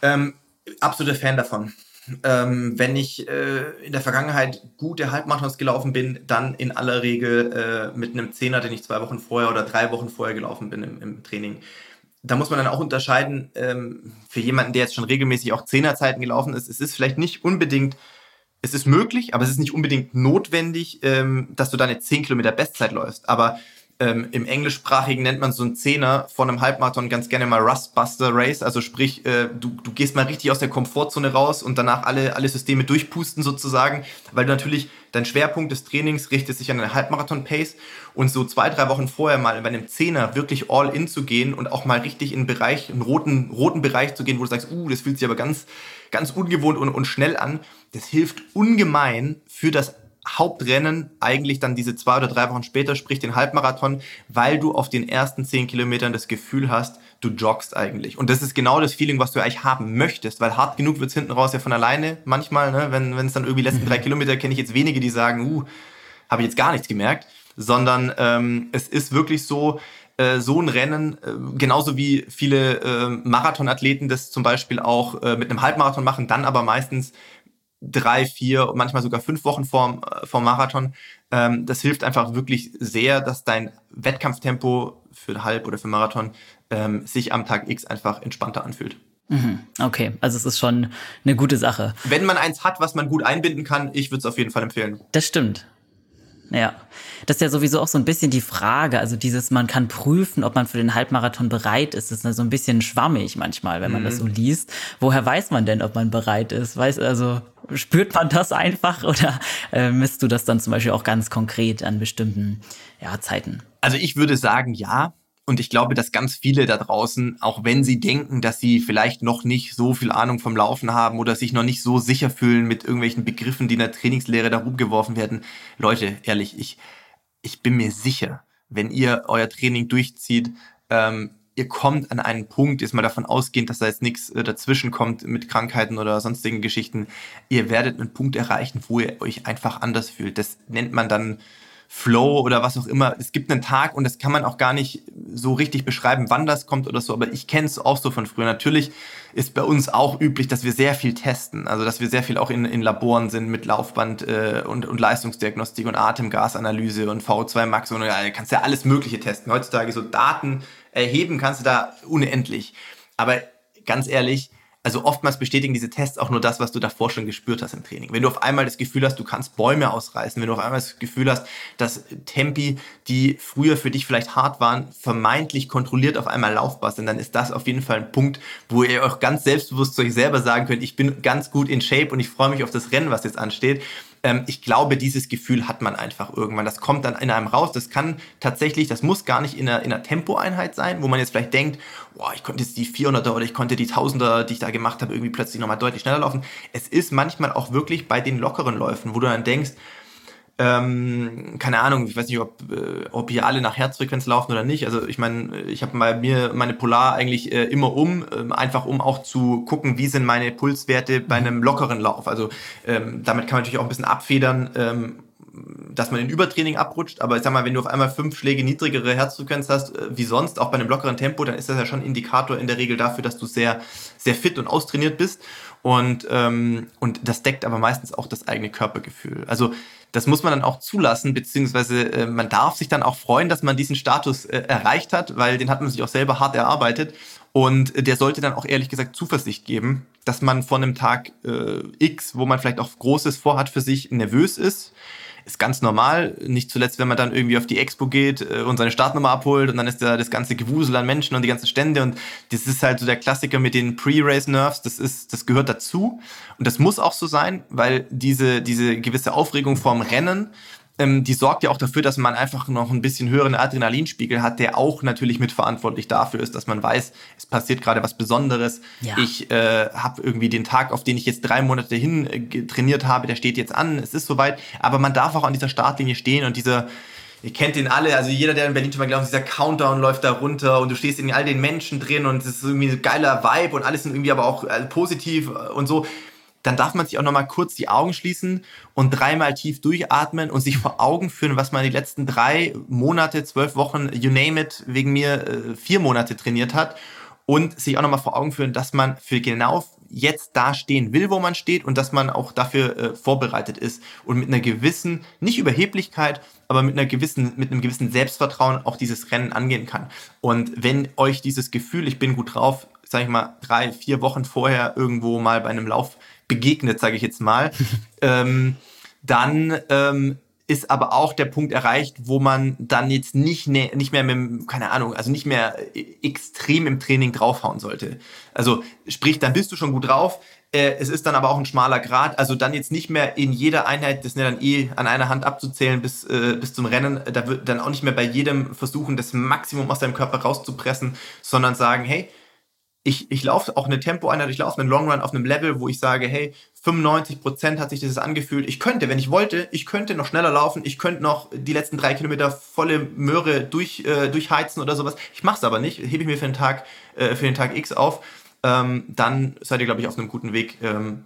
Ähm, absoluter Fan davon. Ähm, wenn ich äh, in der Vergangenheit gute Halbmarathons gelaufen bin, dann in aller Regel äh, mit einem Zehner, den ich zwei Wochen vorher oder drei Wochen vorher gelaufen bin im, im Training. Da muss man dann auch unterscheiden, ähm, für jemanden, der jetzt schon regelmäßig auch Zehnerzeiten gelaufen ist, es ist vielleicht nicht unbedingt, es ist möglich, aber es ist nicht unbedingt notwendig, ähm, dass du deine 10 Kilometer Bestzeit läufst. Aber ähm, Im Englischsprachigen nennt man so einen Zehner von einem Halbmarathon ganz gerne mal Rustbuster Race. Also sprich, äh, du, du gehst mal richtig aus der Komfortzone raus und danach alle, alle Systeme durchpusten sozusagen, weil du natürlich dein Schwerpunkt des Trainings richtet sich an eine Halbmarathon-Pace und so zwei, drei Wochen vorher mal bei einem Zehner wirklich all in zu gehen und auch mal richtig in einen Bereich, einen roten, roten Bereich zu gehen, wo du sagst, uh, das fühlt sich aber ganz, ganz ungewohnt und, und schnell an. Das hilft ungemein für das Hauptrennen eigentlich dann diese zwei oder drei Wochen später, sprich den Halbmarathon, weil du auf den ersten zehn Kilometern das Gefühl hast, du joggst eigentlich. Und das ist genau das Feeling, was du eigentlich haben möchtest, weil hart genug wird's hinten raus ja von alleine manchmal, ne? wenn es dann irgendwie letzten drei mhm. Kilometer, kenne ich jetzt wenige, die sagen, uh, habe ich jetzt gar nichts gemerkt, sondern ähm, es ist wirklich so, äh, so ein Rennen, äh, genauso wie viele äh, Marathonathleten das zum Beispiel auch mit einem Halbmarathon machen, dann aber meistens drei, vier, manchmal sogar fünf Wochen vorm, äh, vorm Marathon. Ähm, das hilft einfach wirklich sehr, dass dein Wettkampftempo für Halb oder für Marathon, ähm, sich am Tag X einfach entspannter anfühlt. Mhm. Okay, also es ist schon eine gute Sache. Wenn man eins hat, was man gut einbinden kann, ich würde es auf jeden Fall empfehlen. Das stimmt. Ja, das ist ja sowieso auch so ein bisschen die Frage. Also dieses, man kann prüfen, ob man für den Halbmarathon bereit ist, ist so ein bisschen schwammig manchmal, wenn man mhm. das so liest. Woher weiß man denn, ob man bereit ist? Weiß also spürt man das einfach (laughs) oder äh, misst du das dann zum Beispiel auch ganz konkret an bestimmten ja, Zeiten? Also ich würde sagen, ja. Und ich glaube, dass ganz viele da draußen, auch wenn sie denken, dass sie vielleicht noch nicht so viel Ahnung vom Laufen haben oder sich noch nicht so sicher fühlen mit irgendwelchen Begriffen, die in der Trainingslehre da rumgeworfen werden, Leute, ehrlich, ich, ich bin mir sicher, wenn ihr euer Training durchzieht, ähm, ihr kommt an einen Punkt, jetzt mal davon ausgehend, dass da jetzt nichts äh, dazwischen kommt mit Krankheiten oder sonstigen Geschichten, ihr werdet einen Punkt erreichen, wo ihr euch einfach anders fühlt. Das nennt man dann Flow oder was auch immer. Es gibt einen Tag und das kann man auch gar nicht so richtig beschreiben, wann das kommt oder so, aber ich kenne es auch so von früher. Natürlich ist bei uns auch üblich, dass wir sehr viel testen, also dass wir sehr viel auch in, in Laboren sind mit Laufband äh, und, und Leistungsdiagnostik und Atemgasanalyse und VO2 Max und ja, kannst ja alles Mögliche testen. Heutzutage so Daten erheben kannst du da unendlich. Aber ganz ehrlich, also oftmals bestätigen diese Tests auch nur das, was du davor schon gespürt hast im Training. Wenn du auf einmal das Gefühl hast, du kannst Bäume ausreißen, wenn du auf einmal das Gefühl hast, dass Tempi, die früher für dich vielleicht hart waren, vermeintlich kontrolliert auf einmal laufbar sind, dann ist das auf jeden Fall ein Punkt, wo ihr euch ganz selbstbewusst zu euch selber sagen könnt, ich bin ganz gut in Shape und ich freue mich auf das Rennen, was jetzt ansteht ähm, ich glaube, dieses Gefühl hat man einfach irgendwann. Das kommt dann in einem raus. Das kann tatsächlich, das muss gar nicht in einer, in einer Tempoeinheit sein, wo man jetzt vielleicht denkt, boah, ich konnte jetzt die 400er oder ich konnte die 1000er, die ich da gemacht habe, irgendwie plötzlich nochmal deutlich schneller laufen. Es ist manchmal auch wirklich bei den lockeren Läufen, wo du dann denkst, ähm, keine Ahnung, ich weiß nicht, ob, äh, ob hier alle nach Herzfrequenz laufen oder nicht. Also ich meine, ich habe bei mir meine Polar eigentlich äh, immer um, äh, einfach um auch zu gucken, wie sind meine Pulswerte bei einem lockeren Lauf. Also ähm, damit kann man natürlich auch ein bisschen abfedern, ähm, dass man in Übertraining abrutscht. Aber ich sag mal, wenn du auf einmal fünf Schläge niedrigere Herzfrequenz hast, äh, wie sonst, auch bei einem lockeren Tempo, dann ist das ja schon Indikator in der Regel dafür, dass du sehr, sehr fit und austrainiert bist. Und, ähm, und das deckt aber meistens auch das eigene Körpergefühl. Also das muss man dann auch zulassen, beziehungsweise äh, man darf sich dann auch freuen, dass man diesen Status äh, erreicht hat, weil den hat man sich auch selber hart erarbeitet. Und der sollte dann auch ehrlich gesagt Zuversicht geben, dass man von einem Tag äh, X, wo man vielleicht auch Großes vorhat für sich, nervös ist ist ganz normal. Nicht zuletzt, wenn man dann irgendwie auf die Expo geht äh, und seine Startnummer abholt und dann ist da das ganze Gewusel an Menschen und die ganzen Stände und das ist halt so der Klassiker mit den Pre-Race-Nerves. Das ist, das gehört dazu und das muss auch so sein, weil diese, diese gewisse Aufregung vorm Rennen ähm, die sorgt ja auch dafür, dass man einfach noch ein bisschen höheren Adrenalinspiegel hat, der auch natürlich mitverantwortlich dafür ist, dass man weiß, es passiert gerade was Besonderes. Ja. Ich äh, habe irgendwie den Tag, auf den ich jetzt drei Monate hin äh, trainiert habe, der steht jetzt an, es ist soweit. Aber man darf auch an dieser Startlinie stehen und dieser ihr kennt den alle, also jeder, der in Berlin schon mal glaubt, dieser Countdown läuft da runter und du stehst in all den Menschen drin und es ist irgendwie ein geiler Vibe und alles sind irgendwie aber auch äh, positiv und so dann darf man sich auch nochmal kurz die Augen schließen und dreimal tief durchatmen und sich vor Augen führen, was man die letzten drei Monate, zwölf Wochen, you name it, wegen mir äh, vier Monate trainiert hat und sich auch nochmal vor Augen führen, dass man für genau jetzt da stehen will, wo man steht und dass man auch dafür äh, vorbereitet ist und mit einer gewissen, nicht Überheblichkeit, aber mit einer gewissen, mit einem gewissen Selbstvertrauen auch dieses Rennen angehen kann. Und wenn euch dieses Gefühl, ich bin gut drauf, sag ich mal, drei, vier Wochen vorher irgendwo mal bei einem Lauf begegnet, sage ich jetzt mal, (laughs) ähm, dann ähm, ist aber auch der Punkt erreicht, wo man dann jetzt nicht, ne, nicht mehr mit, keine Ahnung, also nicht mehr extrem im Training draufhauen sollte. Also sprich, dann bist du schon gut drauf. Äh, es ist dann aber auch ein schmaler Grad, also dann jetzt nicht mehr in jeder Einheit, das ist ja dann eh an einer Hand abzuzählen bis, äh, bis zum Rennen, da wird dann auch nicht mehr bei jedem versuchen, das Maximum aus deinem Körper rauszupressen, sondern sagen, hey, ich, ich laufe auch eine Tempo-Einheit, ich laufe einen Long Run auf einem Level, wo ich sage, hey, 95 Prozent hat sich das angefühlt. Ich könnte, wenn ich wollte, ich könnte noch schneller laufen, ich könnte noch die letzten drei Kilometer volle Möhre durch, äh, durchheizen oder sowas. Ich mache es aber nicht, hebe ich mir für den Tag, äh, für den Tag X auf. Ähm, dann seid ihr, glaube ich, auf einem guten Weg, ähm,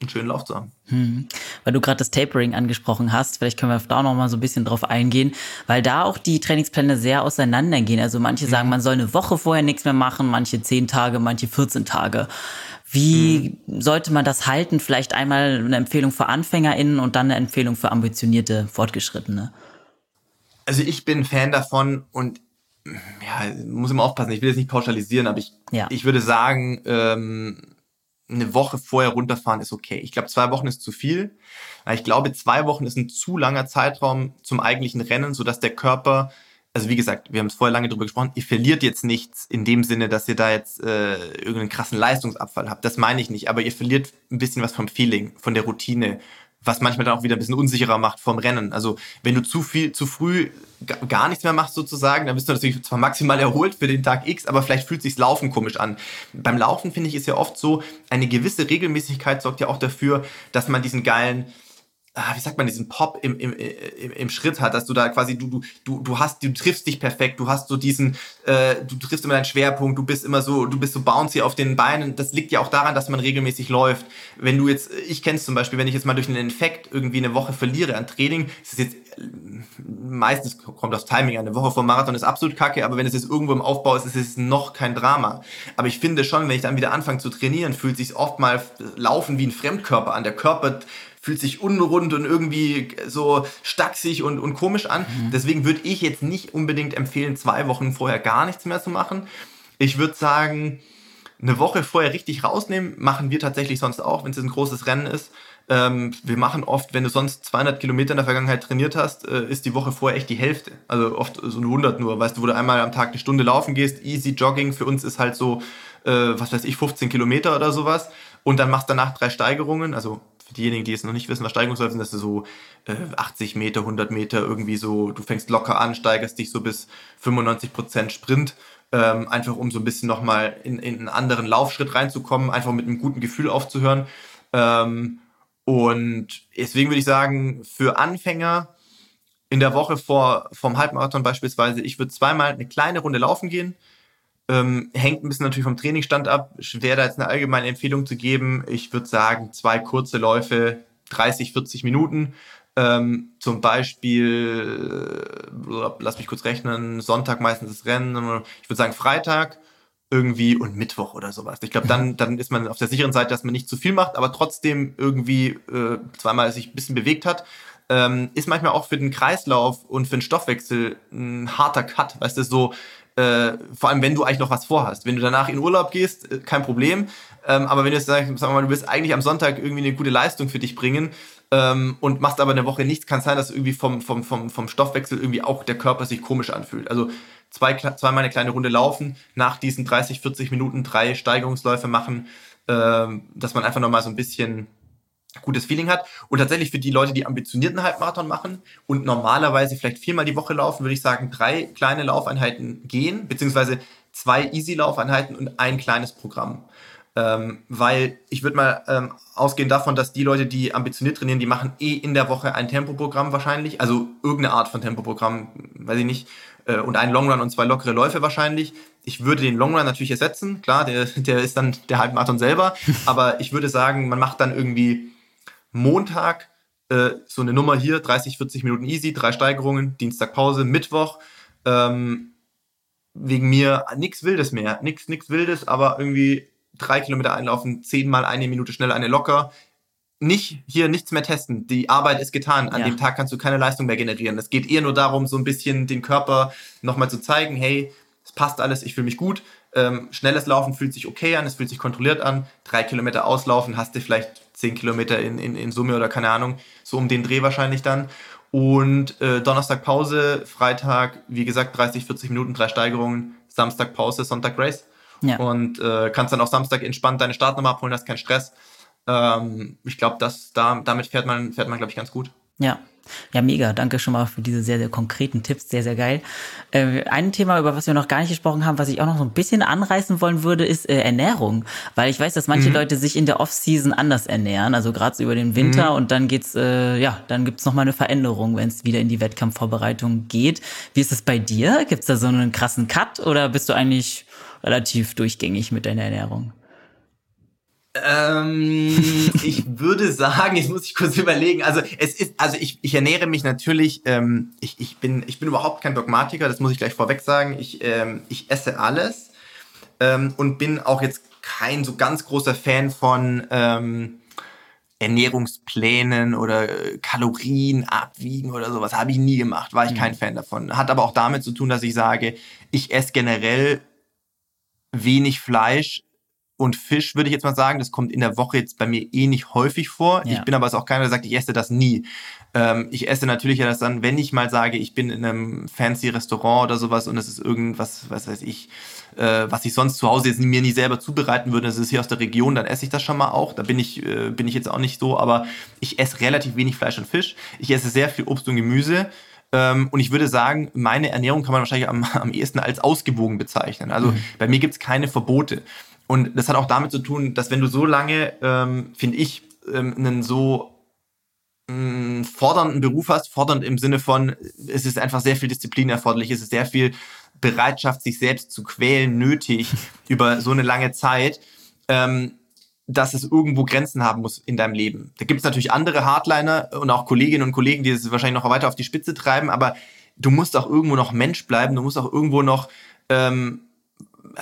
einen schönen Lauf zu haben. Hm. Weil du gerade das Tapering angesprochen hast, vielleicht können wir da noch mal so ein bisschen drauf eingehen, weil da auch die Trainingspläne sehr auseinandergehen. Also manche sagen, mhm. man soll eine Woche vorher nichts mehr machen, manche zehn Tage, manche 14 Tage. Wie mhm. sollte man das halten? Vielleicht einmal eine Empfehlung für AnfängerInnen und dann eine Empfehlung für ambitionierte Fortgeschrittene. Also ich bin Fan davon und ja, muss immer aufpassen, ich will jetzt nicht pauschalisieren, aber ich, ja. ich würde sagen, ähm, eine Woche vorher runterfahren ist okay. Ich glaube, zwei Wochen ist zu viel. Ich glaube, zwei Wochen ist ein zu langer Zeitraum zum eigentlichen Rennen, sodass der Körper, also wie gesagt, wir haben es vorher lange drüber gesprochen, ihr verliert jetzt nichts in dem Sinne, dass ihr da jetzt äh, irgendeinen krassen Leistungsabfall habt. Das meine ich nicht, aber ihr verliert ein bisschen was vom Feeling, von der Routine, was manchmal dann auch wieder ein bisschen unsicherer macht vom Rennen. Also wenn du zu viel, zu früh gar nichts mehr machst sozusagen, dann bist du natürlich zwar maximal erholt für den Tag X, aber vielleicht fühlt sich Laufen komisch an. Beim Laufen finde ich ist ja oft so, eine gewisse Regelmäßigkeit sorgt ja auch dafür, dass man diesen geilen ah, wie sagt man, diesen Pop im, im, im, im Schritt hat, dass du da quasi, du, du, du, du hast, du triffst dich perfekt, du hast so diesen, äh, du triffst immer deinen Schwerpunkt, du bist immer so, du bist so bouncy auf den Beinen. Das liegt ja auch daran, dass man regelmäßig läuft. Wenn du jetzt, ich kenne es zum Beispiel, wenn ich jetzt mal durch einen Infekt irgendwie eine Woche verliere an Training, ist es jetzt meistens kommt das Timing an. Eine Woche vor Marathon ist absolut kacke, aber wenn es jetzt irgendwo im Aufbau ist, ist es noch kein Drama. Aber ich finde schon, wenn ich dann wieder anfange zu trainieren, fühlt sich oft mal Laufen wie ein Fremdkörper an. Der Körper fühlt sich unrund und irgendwie so stachsig und, und komisch an. Mhm. Deswegen würde ich jetzt nicht unbedingt empfehlen, zwei Wochen vorher gar nichts mehr zu machen. Ich würde sagen, eine Woche vorher richtig rausnehmen, machen wir tatsächlich sonst auch, wenn es ein großes Rennen ist. Ähm, wir machen oft, wenn du sonst 200 Kilometer in der Vergangenheit trainiert hast, äh, ist die Woche vorher echt die Hälfte. Also oft so ein 100 nur. Weißt du, wo du einmal am Tag eine Stunde laufen gehst, easy Jogging. Für uns ist halt so, äh, was weiß ich, 15 Kilometer oder sowas. Und dann machst du danach drei Steigerungen, also diejenigen, die es noch nicht wissen, was Steigerungsläufe sind, das ist so äh, 80 Meter, 100 Meter irgendwie so, du fängst locker an, steigerst dich so bis 95 Prozent Sprint, ähm, einfach um so ein bisschen nochmal in, in einen anderen Laufschritt reinzukommen, einfach mit einem guten Gefühl aufzuhören. Ähm, und deswegen würde ich sagen, für Anfänger in der Woche vor vom Halbmarathon beispielsweise, ich würde zweimal eine kleine Runde laufen gehen, ähm, hängt ein bisschen natürlich vom Trainingsstand ab. Schwer da jetzt eine allgemeine Empfehlung zu geben. Ich würde sagen, zwei kurze Läufe, 30, 40 Minuten. Ähm, zum Beispiel, äh, lass mich kurz rechnen, Sonntag meistens das Rennen. Ich würde sagen Freitag irgendwie und Mittwoch oder sowas. Ich glaube, dann, (laughs) dann ist man auf der sicheren Seite, dass man nicht zu viel macht, aber trotzdem irgendwie äh, zweimal sich ein bisschen bewegt hat. Ähm, ist manchmal auch für den Kreislauf und für den Stoffwechsel ein harter Cut. Weißt du, so äh, vor allem, wenn du eigentlich noch was vorhast. Wenn du danach in Urlaub gehst, äh, kein Problem. Ähm, aber wenn du jetzt sagst, sag mal, du willst eigentlich am Sonntag irgendwie eine gute Leistung für dich bringen ähm, und machst aber eine Woche nichts, kann sein, dass irgendwie vom, vom, vom, vom Stoffwechsel irgendwie auch der Körper sich komisch anfühlt. Also zwei, zweimal eine kleine Runde laufen, nach diesen 30, 40 Minuten drei Steigerungsläufe machen, ähm, dass man einfach nochmal so ein bisschen gutes Feeling hat. Und tatsächlich für die Leute, die ambitionierten Halbmarathon machen und normalerweise vielleicht viermal die Woche laufen, würde ich sagen, drei kleine Laufeinheiten gehen, beziehungsweise zwei Easy-Laufeinheiten und ein kleines Programm. Ähm, weil ich würde mal ähm, ausgehen davon, dass die Leute, die ambitioniert trainieren, die machen eh in der Woche ein Tempoprogramm wahrscheinlich, also irgendeine Art von Tempoprogramm, weiß ich nicht, äh, und einen Longrun und zwei lockere Läufe wahrscheinlich. Ich würde den Longrun natürlich ersetzen, klar, der, der ist dann der Halbmarathon selber, (laughs) aber ich würde sagen, man macht dann irgendwie Montag äh, so eine Nummer hier, 30, 40 Minuten easy, drei Steigerungen, Dienstag Pause, Mittwoch. Ähm, wegen mir nichts Wildes mehr, nichts nix Wildes, aber irgendwie drei Kilometer einlaufen, zehnmal eine Minute schnell, eine locker. Nicht hier nichts mehr testen. Die Arbeit ist getan. An ja. dem Tag kannst du keine Leistung mehr generieren. Es geht eher nur darum, so ein bisschen den Körper nochmal zu zeigen, hey, es passt alles, ich fühle mich gut. Ähm, schnelles Laufen fühlt sich okay an, es fühlt sich kontrolliert an. Drei Kilometer auslaufen, hast du vielleicht zehn Kilometer in, in, in Summe oder keine Ahnung, so um den Dreh wahrscheinlich dann. Und äh, Donnerstag Pause, Freitag, wie gesagt, 30, 40 Minuten, drei Steigerungen, Samstag Pause, Sonntag Race. Ja. Und äh, kannst dann auch Samstag entspannt deine Startnummer abholen, hast keinen Stress. Ähm, ich glaube, da, damit fährt man, fährt man, glaube ich, ganz gut. Ja, ja, mega. Danke schon mal für diese sehr, sehr konkreten Tipps. Sehr, sehr geil. Äh, ein Thema, über was wir noch gar nicht gesprochen haben, was ich auch noch so ein bisschen anreißen wollen würde, ist äh, Ernährung. Weil ich weiß, dass manche mhm. Leute sich in der Off-Season anders ernähren, also gerade so über den Winter mhm. und dann geht's, äh, ja, dann gibt's noch mal eine Veränderung, wenn es wieder in die Wettkampfvorbereitung geht. Wie ist es bei dir? Gibt's da so einen krassen Cut oder bist du eigentlich relativ durchgängig mit deiner Ernährung? Ähm, (laughs) ich würde sagen, jetzt muss ich kurz überlegen. Also es ist, also ich, ich ernähre mich natürlich. Ähm, ich, ich bin, ich bin überhaupt kein Dogmatiker. Das muss ich gleich vorweg sagen. Ich, ähm, ich esse alles ähm, und bin auch jetzt kein so ganz großer Fan von ähm, Ernährungsplänen oder äh, Kalorien abwiegen oder sowas habe ich nie gemacht, war ich mhm. kein Fan davon. Hat aber auch damit zu tun, dass ich sage, ich esse generell wenig Fleisch und Fisch, würde ich jetzt mal sagen. Das kommt in der Woche jetzt bei mir eh nicht häufig vor. Ja. Ich bin aber auch keiner, der sagt, ich esse das nie. Ähm, ich esse natürlich ja das dann, wenn ich mal sage, ich bin in einem fancy Restaurant oder sowas und es ist irgendwas, was weiß ich, äh, was ich sonst zu Hause jetzt mir nie selber zubereiten würde, das ist hier aus der Region, dann esse ich das schon mal auch. Da bin ich, äh, bin ich jetzt auch nicht so, aber ich esse relativ wenig Fleisch und Fisch. Ich esse sehr viel Obst und Gemüse. Ähm, und ich würde sagen, meine Ernährung kann man wahrscheinlich am, (laughs) am ehesten als ausgewogen bezeichnen. Also mhm. bei mir gibt es keine Verbote. Und das hat auch damit zu tun, dass wenn du so lange, ähm, finde ich, ähm, einen so mh, fordernden Beruf hast, fordernd im Sinne von, es ist einfach sehr viel Disziplin erforderlich, es ist sehr viel Bereitschaft, sich selbst zu quälen, nötig (laughs) über so eine lange Zeit, ähm, dass es irgendwo Grenzen haben muss in deinem Leben. Da gibt es natürlich andere Hardliner und auch Kolleginnen und Kollegen, die es wahrscheinlich noch weiter auf die Spitze treiben, aber du musst auch irgendwo noch Mensch bleiben, du musst auch irgendwo noch ähm,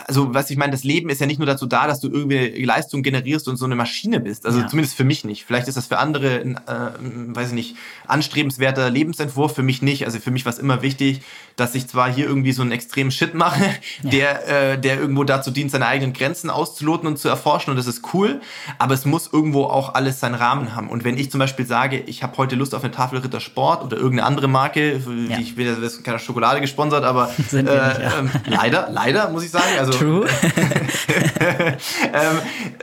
also was ich meine, das Leben ist ja nicht nur dazu da, dass du irgendwie Leistung generierst und so eine Maschine bist. Also ja. zumindest für mich nicht. Vielleicht ist das für andere, ein, äh, weiß ich nicht, anstrebenswerter Lebensentwurf. Für mich nicht. Also für mich war es immer wichtig, dass ich zwar hier irgendwie so einen extremen Shit mache, ja. der, äh, der irgendwo dazu dient, seine eigenen Grenzen auszuloten und zu erforschen. Und das ist cool. Aber es muss irgendwo auch alles seinen Rahmen haben. Und wenn ich zum Beispiel sage, ich habe heute Lust auf eine Tafel Ritter Sport oder irgendeine andere Marke, ja. ich will, das ist keine Schokolade gesponsert, aber (laughs) äh, nicht, äh, leider, leider muss ich sagen. Also, True. (laughs) ähm,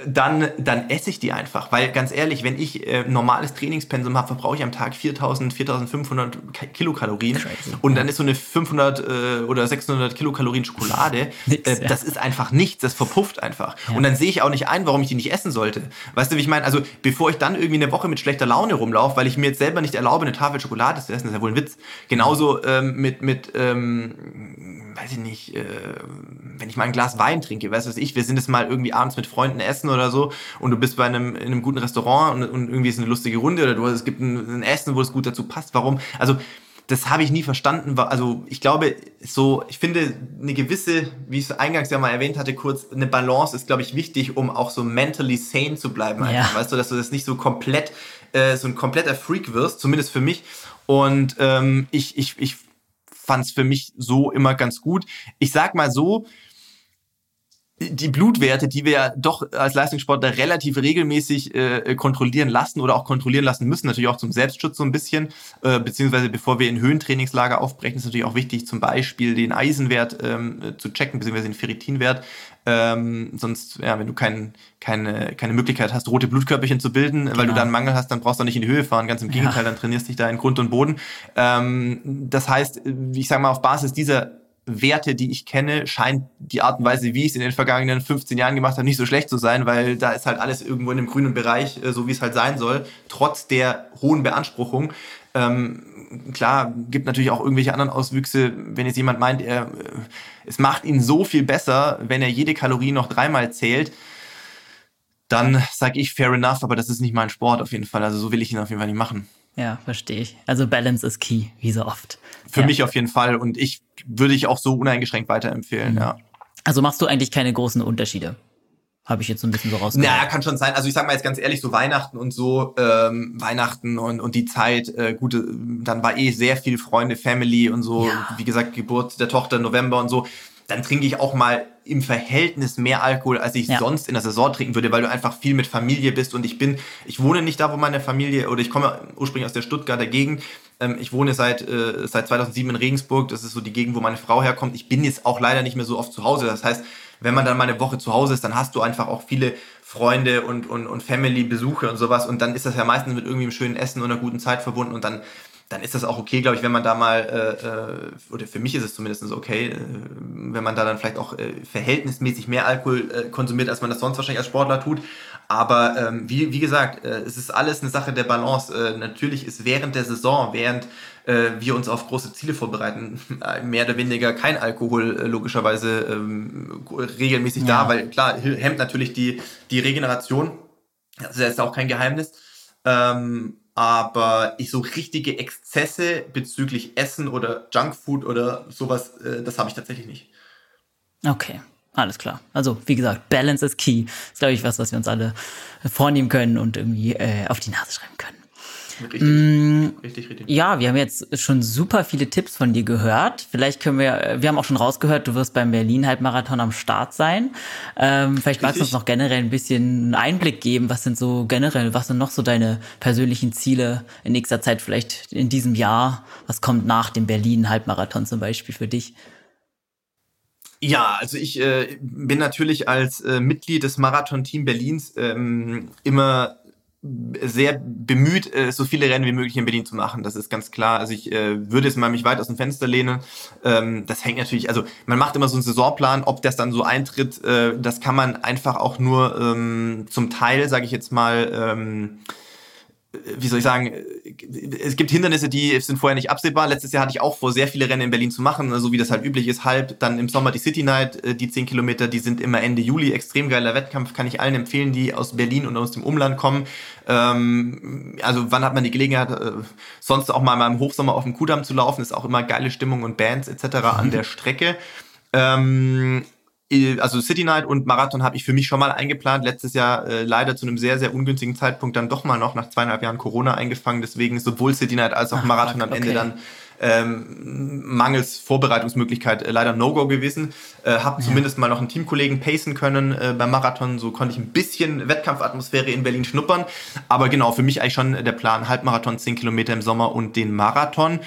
dann, dann esse ich die einfach. Weil ganz ehrlich, wenn ich äh, normales Trainingspensum habe, verbrauche ich am Tag 4000, 4500 Kilokalorien. Crazy. Und dann ist so eine 500 äh, oder 600 Kilokalorien Schokolade, (laughs) äh, das ist einfach nichts, das verpufft einfach. Ja. Und dann sehe ich auch nicht ein, warum ich die nicht essen sollte. Weißt du, wie ich meine? Also bevor ich dann irgendwie eine Woche mit schlechter Laune rumlaufe, weil ich mir jetzt selber nicht erlaube, eine Tafel Schokolade zu essen, das ist ja wohl ein Witz. Genauso ähm, mit, mit ähm, weiß ich nicht, äh, wenn ich mal ein Glas Wein trinke, weißt du was ich, wir sind jetzt mal irgendwie abends mit Freunden essen oder so und du bist bei einem, in einem guten Restaurant und, und irgendwie ist eine lustige Runde oder du, es gibt ein, ein Essen, wo es gut dazu passt. Warum? Also das habe ich nie verstanden. Also ich glaube, so, ich finde eine gewisse, wie ich es eingangs ja mal erwähnt hatte, kurz, eine Balance ist, glaube ich, wichtig, um auch so mentally sane zu bleiben. Ja. Weißt du, dass du das nicht so komplett, äh, so ein kompletter Freak wirst, zumindest für mich. Und ähm, ich, ich, ich fand es für mich so immer ganz gut. Ich sag mal so, die Blutwerte, die wir ja doch als Leistungssportler relativ regelmäßig äh, kontrollieren lassen oder auch kontrollieren lassen müssen, natürlich auch zum Selbstschutz so ein bisschen, äh, beziehungsweise bevor wir in Höhentrainingslager aufbrechen, ist natürlich auch wichtig, zum Beispiel den Eisenwert ähm, zu checken, beziehungsweise den Ferritinwert. Ähm, sonst, ja, wenn du kein, keine, keine Möglichkeit hast, rote Blutkörperchen zu bilden, genau. weil du genau. da einen Mangel hast, dann brauchst du auch nicht in die Höhe fahren. Ganz im Gegenteil, ja. dann trainierst du dich da in Grund und Boden. Ähm, das heißt, ich sage mal, auf Basis dieser Werte, die ich kenne, scheint die Art und Weise, wie ich es in den vergangenen 15 Jahren gemacht habe, nicht so schlecht zu sein, weil da ist halt alles irgendwo in dem grünen Bereich, äh, so wie es halt sein soll, trotz der hohen Beanspruchung. Ähm, klar, gibt natürlich auch irgendwelche anderen Auswüchse, wenn jetzt jemand meint, er, äh, es macht ihn so viel besser, wenn er jede Kalorie noch dreimal zählt, dann sage ich fair enough, aber das ist nicht mein Sport auf jeden Fall. Also so will ich ihn auf jeden Fall nicht machen. Ja, verstehe ich. Also Balance ist key, wie so oft. Für ja. mich auf jeden Fall und ich würde ich auch so uneingeschränkt weiterempfehlen, mhm. ja. Also machst du eigentlich keine großen Unterschiede? Habe ich jetzt so ein bisschen so rausgehört. Naja, kann schon sein. Also ich sag mal jetzt ganz ehrlich, so Weihnachten und so, ähm, Weihnachten und, und die Zeit, äh, gut, dann war eh sehr viel Freunde, Family und so, ja. wie gesagt, Geburt der Tochter November und so dann trinke ich auch mal im Verhältnis mehr Alkohol, als ich ja. sonst in der Saison trinken würde, weil du einfach viel mit Familie bist und ich bin, ich wohne nicht da, wo meine Familie, oder ich komme ursprünglich aus der Stuttgarter Gegend, ich wohne seit, äh, seit 2007 in Regensburg, das ist so die Gegend, wo meine Frau herkommt. Ich bin jetzt auch leider nicht mehr so oft zu Hause, das heißt, wenn man dann mal eine Woche zu Hause ist, dann hast du einfach auch viele Freunde und, und, und Family-Besuche und sowas und dann ist das ja meistens mit irgendwie einem schönen Essen und einer guten Zeit verbunden und dann dann ist das auch okay, glaube ich, wenn man da mal, äh, äh, oder für mich ist es zumindest okay, äh, wenn man da dann vielleicht auch äh, verhältnismäßig mehr Alkohol äh, konsumiert, als man das sonst wahrscheinlich als Sportler tut. Aber ähm, wie, wie gesagt, äh, es ist alles eine Sache der Balance. Äh, natürlich ist während der Saison, während äh, wir uns auf große Ziele vorbereiten, äh, mehr oder weniger kein Alkohol äh, logischerweise ähm, regelmäßig ja. da, weil klar, hemmt natürlich die, die Regeneration. Das ist jetzt auch kein Geheimnis. Ähm, aber ich so richtige Exzesse bezüglich Essen oder Junkfood oder sowas, äh, das habe ich tatsächlich nicht. Okay. Alles klar. Also, wie gesagt, Balance is key. Das ist, glaube ich, was, was wir uns alle vornehmen können und irgendwie äh, auf die Nase schreiben können. Richtig, mm, richtig, richtig. Ja, wir haben jetzt schon super viele Tipps von dir gehört. Vielleicht können wir, wir haben auch schon rausgehört, du wirst beim Berlin-Halbmarathon am Start sein. Ähm, vielleicht magst du uns noch generell ein bisschen einen Einblick geben. Was sind so generell, was sind noch so deine persönlichen Ziele in nächster Zeit, vielleicht in diesem Jahr? Was kommt nach dem Berlin-Halbmarathon zum Beispiel für dich? Ja, also ich äh, bin natürlich als äh, Mitglied des Marathon-Team Berlins ähm, immer sehr bemüht, äh, so viele Rennen wie möglich in Berlin zu machen. Das ist ganz klar. Also ich äh, würde jetzt mal mich weit aus dem Fenster lehnen. Ähm, das hängt natürlich, also man macht immer so einen Saisonplan, ob das dann so eintritt, äh, das kann man einfach auch nur ähm, zum Teil, sage ich jetzt mal, ähm, wie soll ich sagen, es gibt Hindernisse, die sind vorher nicht absehbar. Letztes Jahr hatte ich auch vor, sehr viele Rennen in Berlin zu machen, so wie das halt üblich ist, halb. Dann im Sommer die City Night, äh, die 10 Kilometer, die sind immer Ende Juli. Extrem geiler Wettkampf, kann ich allen empfehlen, die aus Berlin und aus dem Umland kommen. Ähm, also wann hat man die Gelegenheit, äh, sonst auch mal meinem Hochsommer auf dem Kudamm zu laufen, ist auch immer geile Stimmung und Bands etc. an der (laughs) Strecke. Ähm, äh, also City Night und Marathon habe ich für mich schon mal eingeplant. Letztes Jahr äh, leider zu einem sehr, sehr ungünstigen Zeitpunkt dann doch mal noch nach zweieinhalb Jahren Corona eingefangen. Deswegen ist sowohl City Night als auch Ach, Marathon am Ende dann ähm, mangels Vorbereitungsmöglichkeit äh, leider No-Go gewesen. Äh, habe ja. zumindest mal noch einen Teamkollegen pacen können äh, beim Marathon. So konnte ich ein bisschen Wettkampfatmosphäre in Berlin schnuppern. Aber genau, für mich eigentlich schon der Plan, Halbmarathon, 10 Kilometer im Sommer und den Marathon.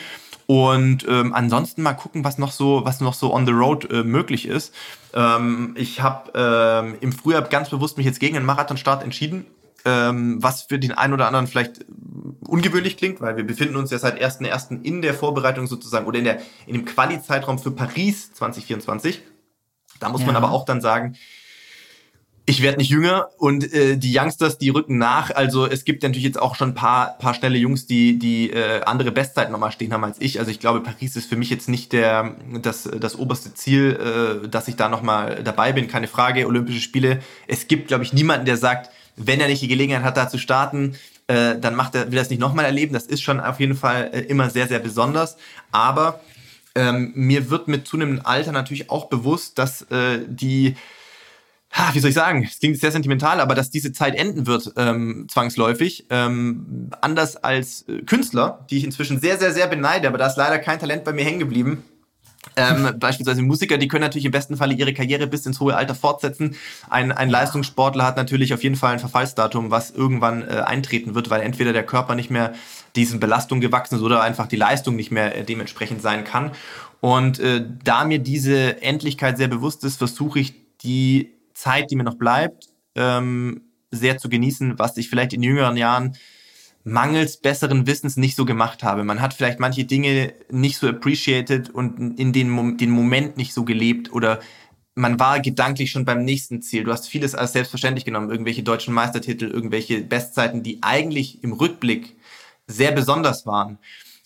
Und ähm, ansonsten mal gucken, was noch so, was noch so on the road äh, möglich ist. Ähm, ich habe ähm, im Frühjahr ganz bewusst mich jetzt gegen einen Marathonstart entschieden, ähm, was für den einen oder anderen vielleicht ungewöhnlich klingt, weil wir befinden uns ja seit 1.1. in der Vorbereitung sozusagen oder in, der, in dem Quali-Zeitraum für Paris 2024. Da muss ja. man aber auch dann sagen, ich werde nicht jünger und äh, die Youngsters, die rücken nach. Also es gibt natürlich jetzt auch schon ein paar, paar schnelle Jungs, die, die äh, andere Bestzeiten nochmal stehen haben als ich. Also ich glaube, Paris ist für mich jetzt nicht der, das, das oberste Ziel, äh, dass ich da nochmal dabei bin. Keine Frage, Olympische Spiele. Es gibt, glaube ich, niemanden, der sagt, wenn er nicht die Gelegenheit hat, da zu starten, äh, dann macht er, will er es nicht nochmal erleben. Das ist schon auf jeden Fall äh, immer sehr, sehr besonders. Aber ähm, mir wird mit zunehmendem Alter natürlich auch bewusst, dass äh, die wie soll ich sagen, es klingt sehr sentimental, aber dass diese Zeit enden wird, ähm, zwangsläufig. Ähm, anders als äh, Künstler, die ich inzwischen sehr, sehr, sehr beneide, aber da ist leider kein Talent bei mir hängen geblieben. Ähm, (laughs) beispielsweise Musiker, die können natürlich im besten Falle ihre Karriere bis ins hohe Alter fortsetzen. Ein, ein Leistungssportler hat natürlich auf jeden Fall ein Verfallsdatum, was irgendwann äh, eintreten wird, weil entweder der Körper nicht mehr diesen Belastungen gewachsen ist oder einfach die Leistung nicht mehr äh, dementsprechend sein kann. Und äh, da mir diese Endlichkeit sehr bewusst ist, versuche ich die Zeit, die mir noch bleibt, ähm, sehr zu genießen, was ich vielleicht in jüngeren Jahren mangels besseren Wissens nicht so gemacht habe. Man hat vielleicht manche Dinge nicht so appreciated und in den, den Moment nicht so gelebt oder man war gedanklich schon beim nächsten Ziel. Du hast vieles als selbstverständlich genommen, irgendwelche deutschen Meistertitel, irgendwelche Bestzeiten, die eigentlich im Rückblick sehr besonders waren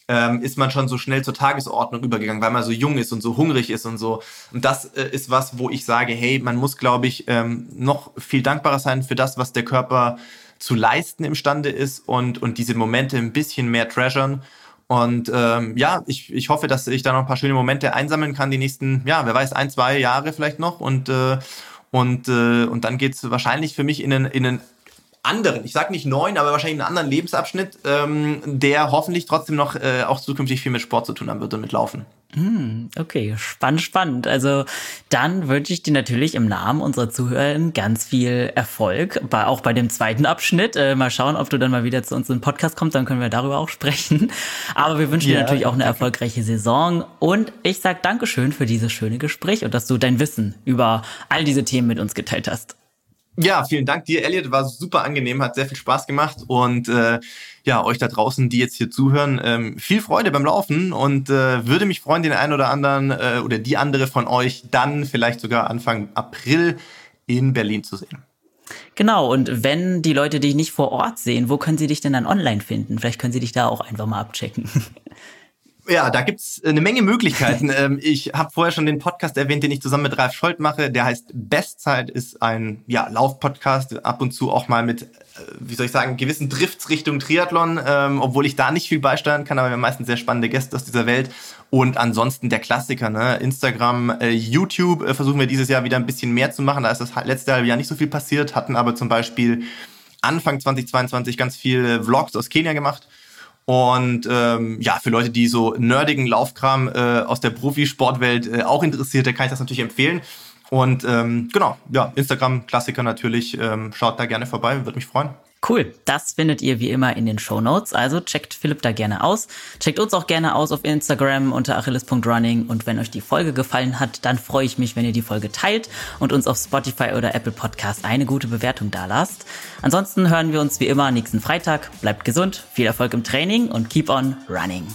ähm, ist man schon so schnell zur Tagesordnung übergegangen, weil man so jung ist und so hungrig ist und so. Und das äh, ist was, wo ich sage, hey, man muss, glaube ich, ähm, noch viel dankbarer sein für das, was der Körper zu leisten imstande ist und, und diese Momente ein bisschen mehr treasuren. Und ähm, ja, ich, ich hoffe, dass ich da noch ein paar schöne Momente einsammeln kann, die nächsten, ja, wer weiß, ein, zwei Jahre vielleicht noch. Und, äh, und, äh, und dann geht's wahrscheinlich für mich in einen, in einen anderen, ich sage nicht neuen, aber wahrscheinlich einen anderen Lebensabschnitt, ähm, der hoffentlich trotzdem noch äh, auch zukünftig viel mit Sport zu tun haben wird und mit Laufen. Hm, okay, spannend, spannend. Also dann wünsche ich dir natürlich im Namen unserer Zuhörer ganz viel Erfolg, bei, auch bei dem zweiten Abschnitt. Äh, mal schauen, ob du dann mal wieder zu uns im Podcast kommst, dann können wir darüber auch sprechen. (laughs) Aber wir wünschen ja, dir natürlich auch eine danke. erfolgreiche Saison und ich sage Dankeschön für dieses schöne Gespräch und dass du dein Wissen über all diese Themen mit uns geteilt hast. Ja, vielen Dank dir, Elliot. War super angenehm, hat sehr viel Spaß gemacht. Und äh, ja, euch da draußen, die jetzt hier zuhören, ähm, viel Freude beim Laufen und äh, würde mich freuen, den einen oder anderen äh, oder die andere von euch dann vielleicht sogar Anfang April in Berlin zu sehen. Genau, und wenn die Leute dich nicht vor Ort sehen, wo können sie dich denn dann online finden? Vielleicht können sie dich da auch einfach mal abchecken. (laughs) Ja, da gibt's eine Menge Möglichkeiten. (laughs) Ähm, ich habe vorher schon den Podcast erwähnt, den ich zusammen mit Ralf Scholz mache. Der heißt Bestzeit, ist ein ja, Laufpodcast, ab und zu auch mal mit, äh, wie soll ich sagen, gewissen Drifts Richtung Triathlon, ähm, obwohl ich da nicht viel beisteuern kann, aber wir haben meistens sehr spannende Gäste aus dieser Welt. Und ansonsten der Klassiker, ne? Instagram, äh, YouTube äh, versuchen wir dieses Jahr wieder ein bisschen mehr zu machen. Da ist das letzte halbe Jahr nicht so viel passiert, hatten aber zum Beispiel Anfang 2022 ganz viele Vlogs aus Kenia gemacht und ähm, ja, für Leute, die so nerdigen Laufkram äh, aus der Profisportwelt äh, auch interessiert, da kann ich das natürlich empfehlen. Und ähm, genau, ja, Instagram-Klassiker natürlich. Ähm, schaut da gerne vorbei, würde mich freuen. Cool, das findet ihr wie immer in den Show Notes. Also checkt Philipp da gerne aus. Checkt uns auch gerne aus auf Instagram unter achilles.running. Und wenn euch die Folge gefallen hat, dann freue ich mich, wenn ihr die Folge teilt und uns auf Spotify oder Apple Podcast eine gute Bewertung dalasst. Ansonsten hören wir uns wie immer nächsten Freitag. Bleibt gesund, viel Erfolg im Training und keep on running.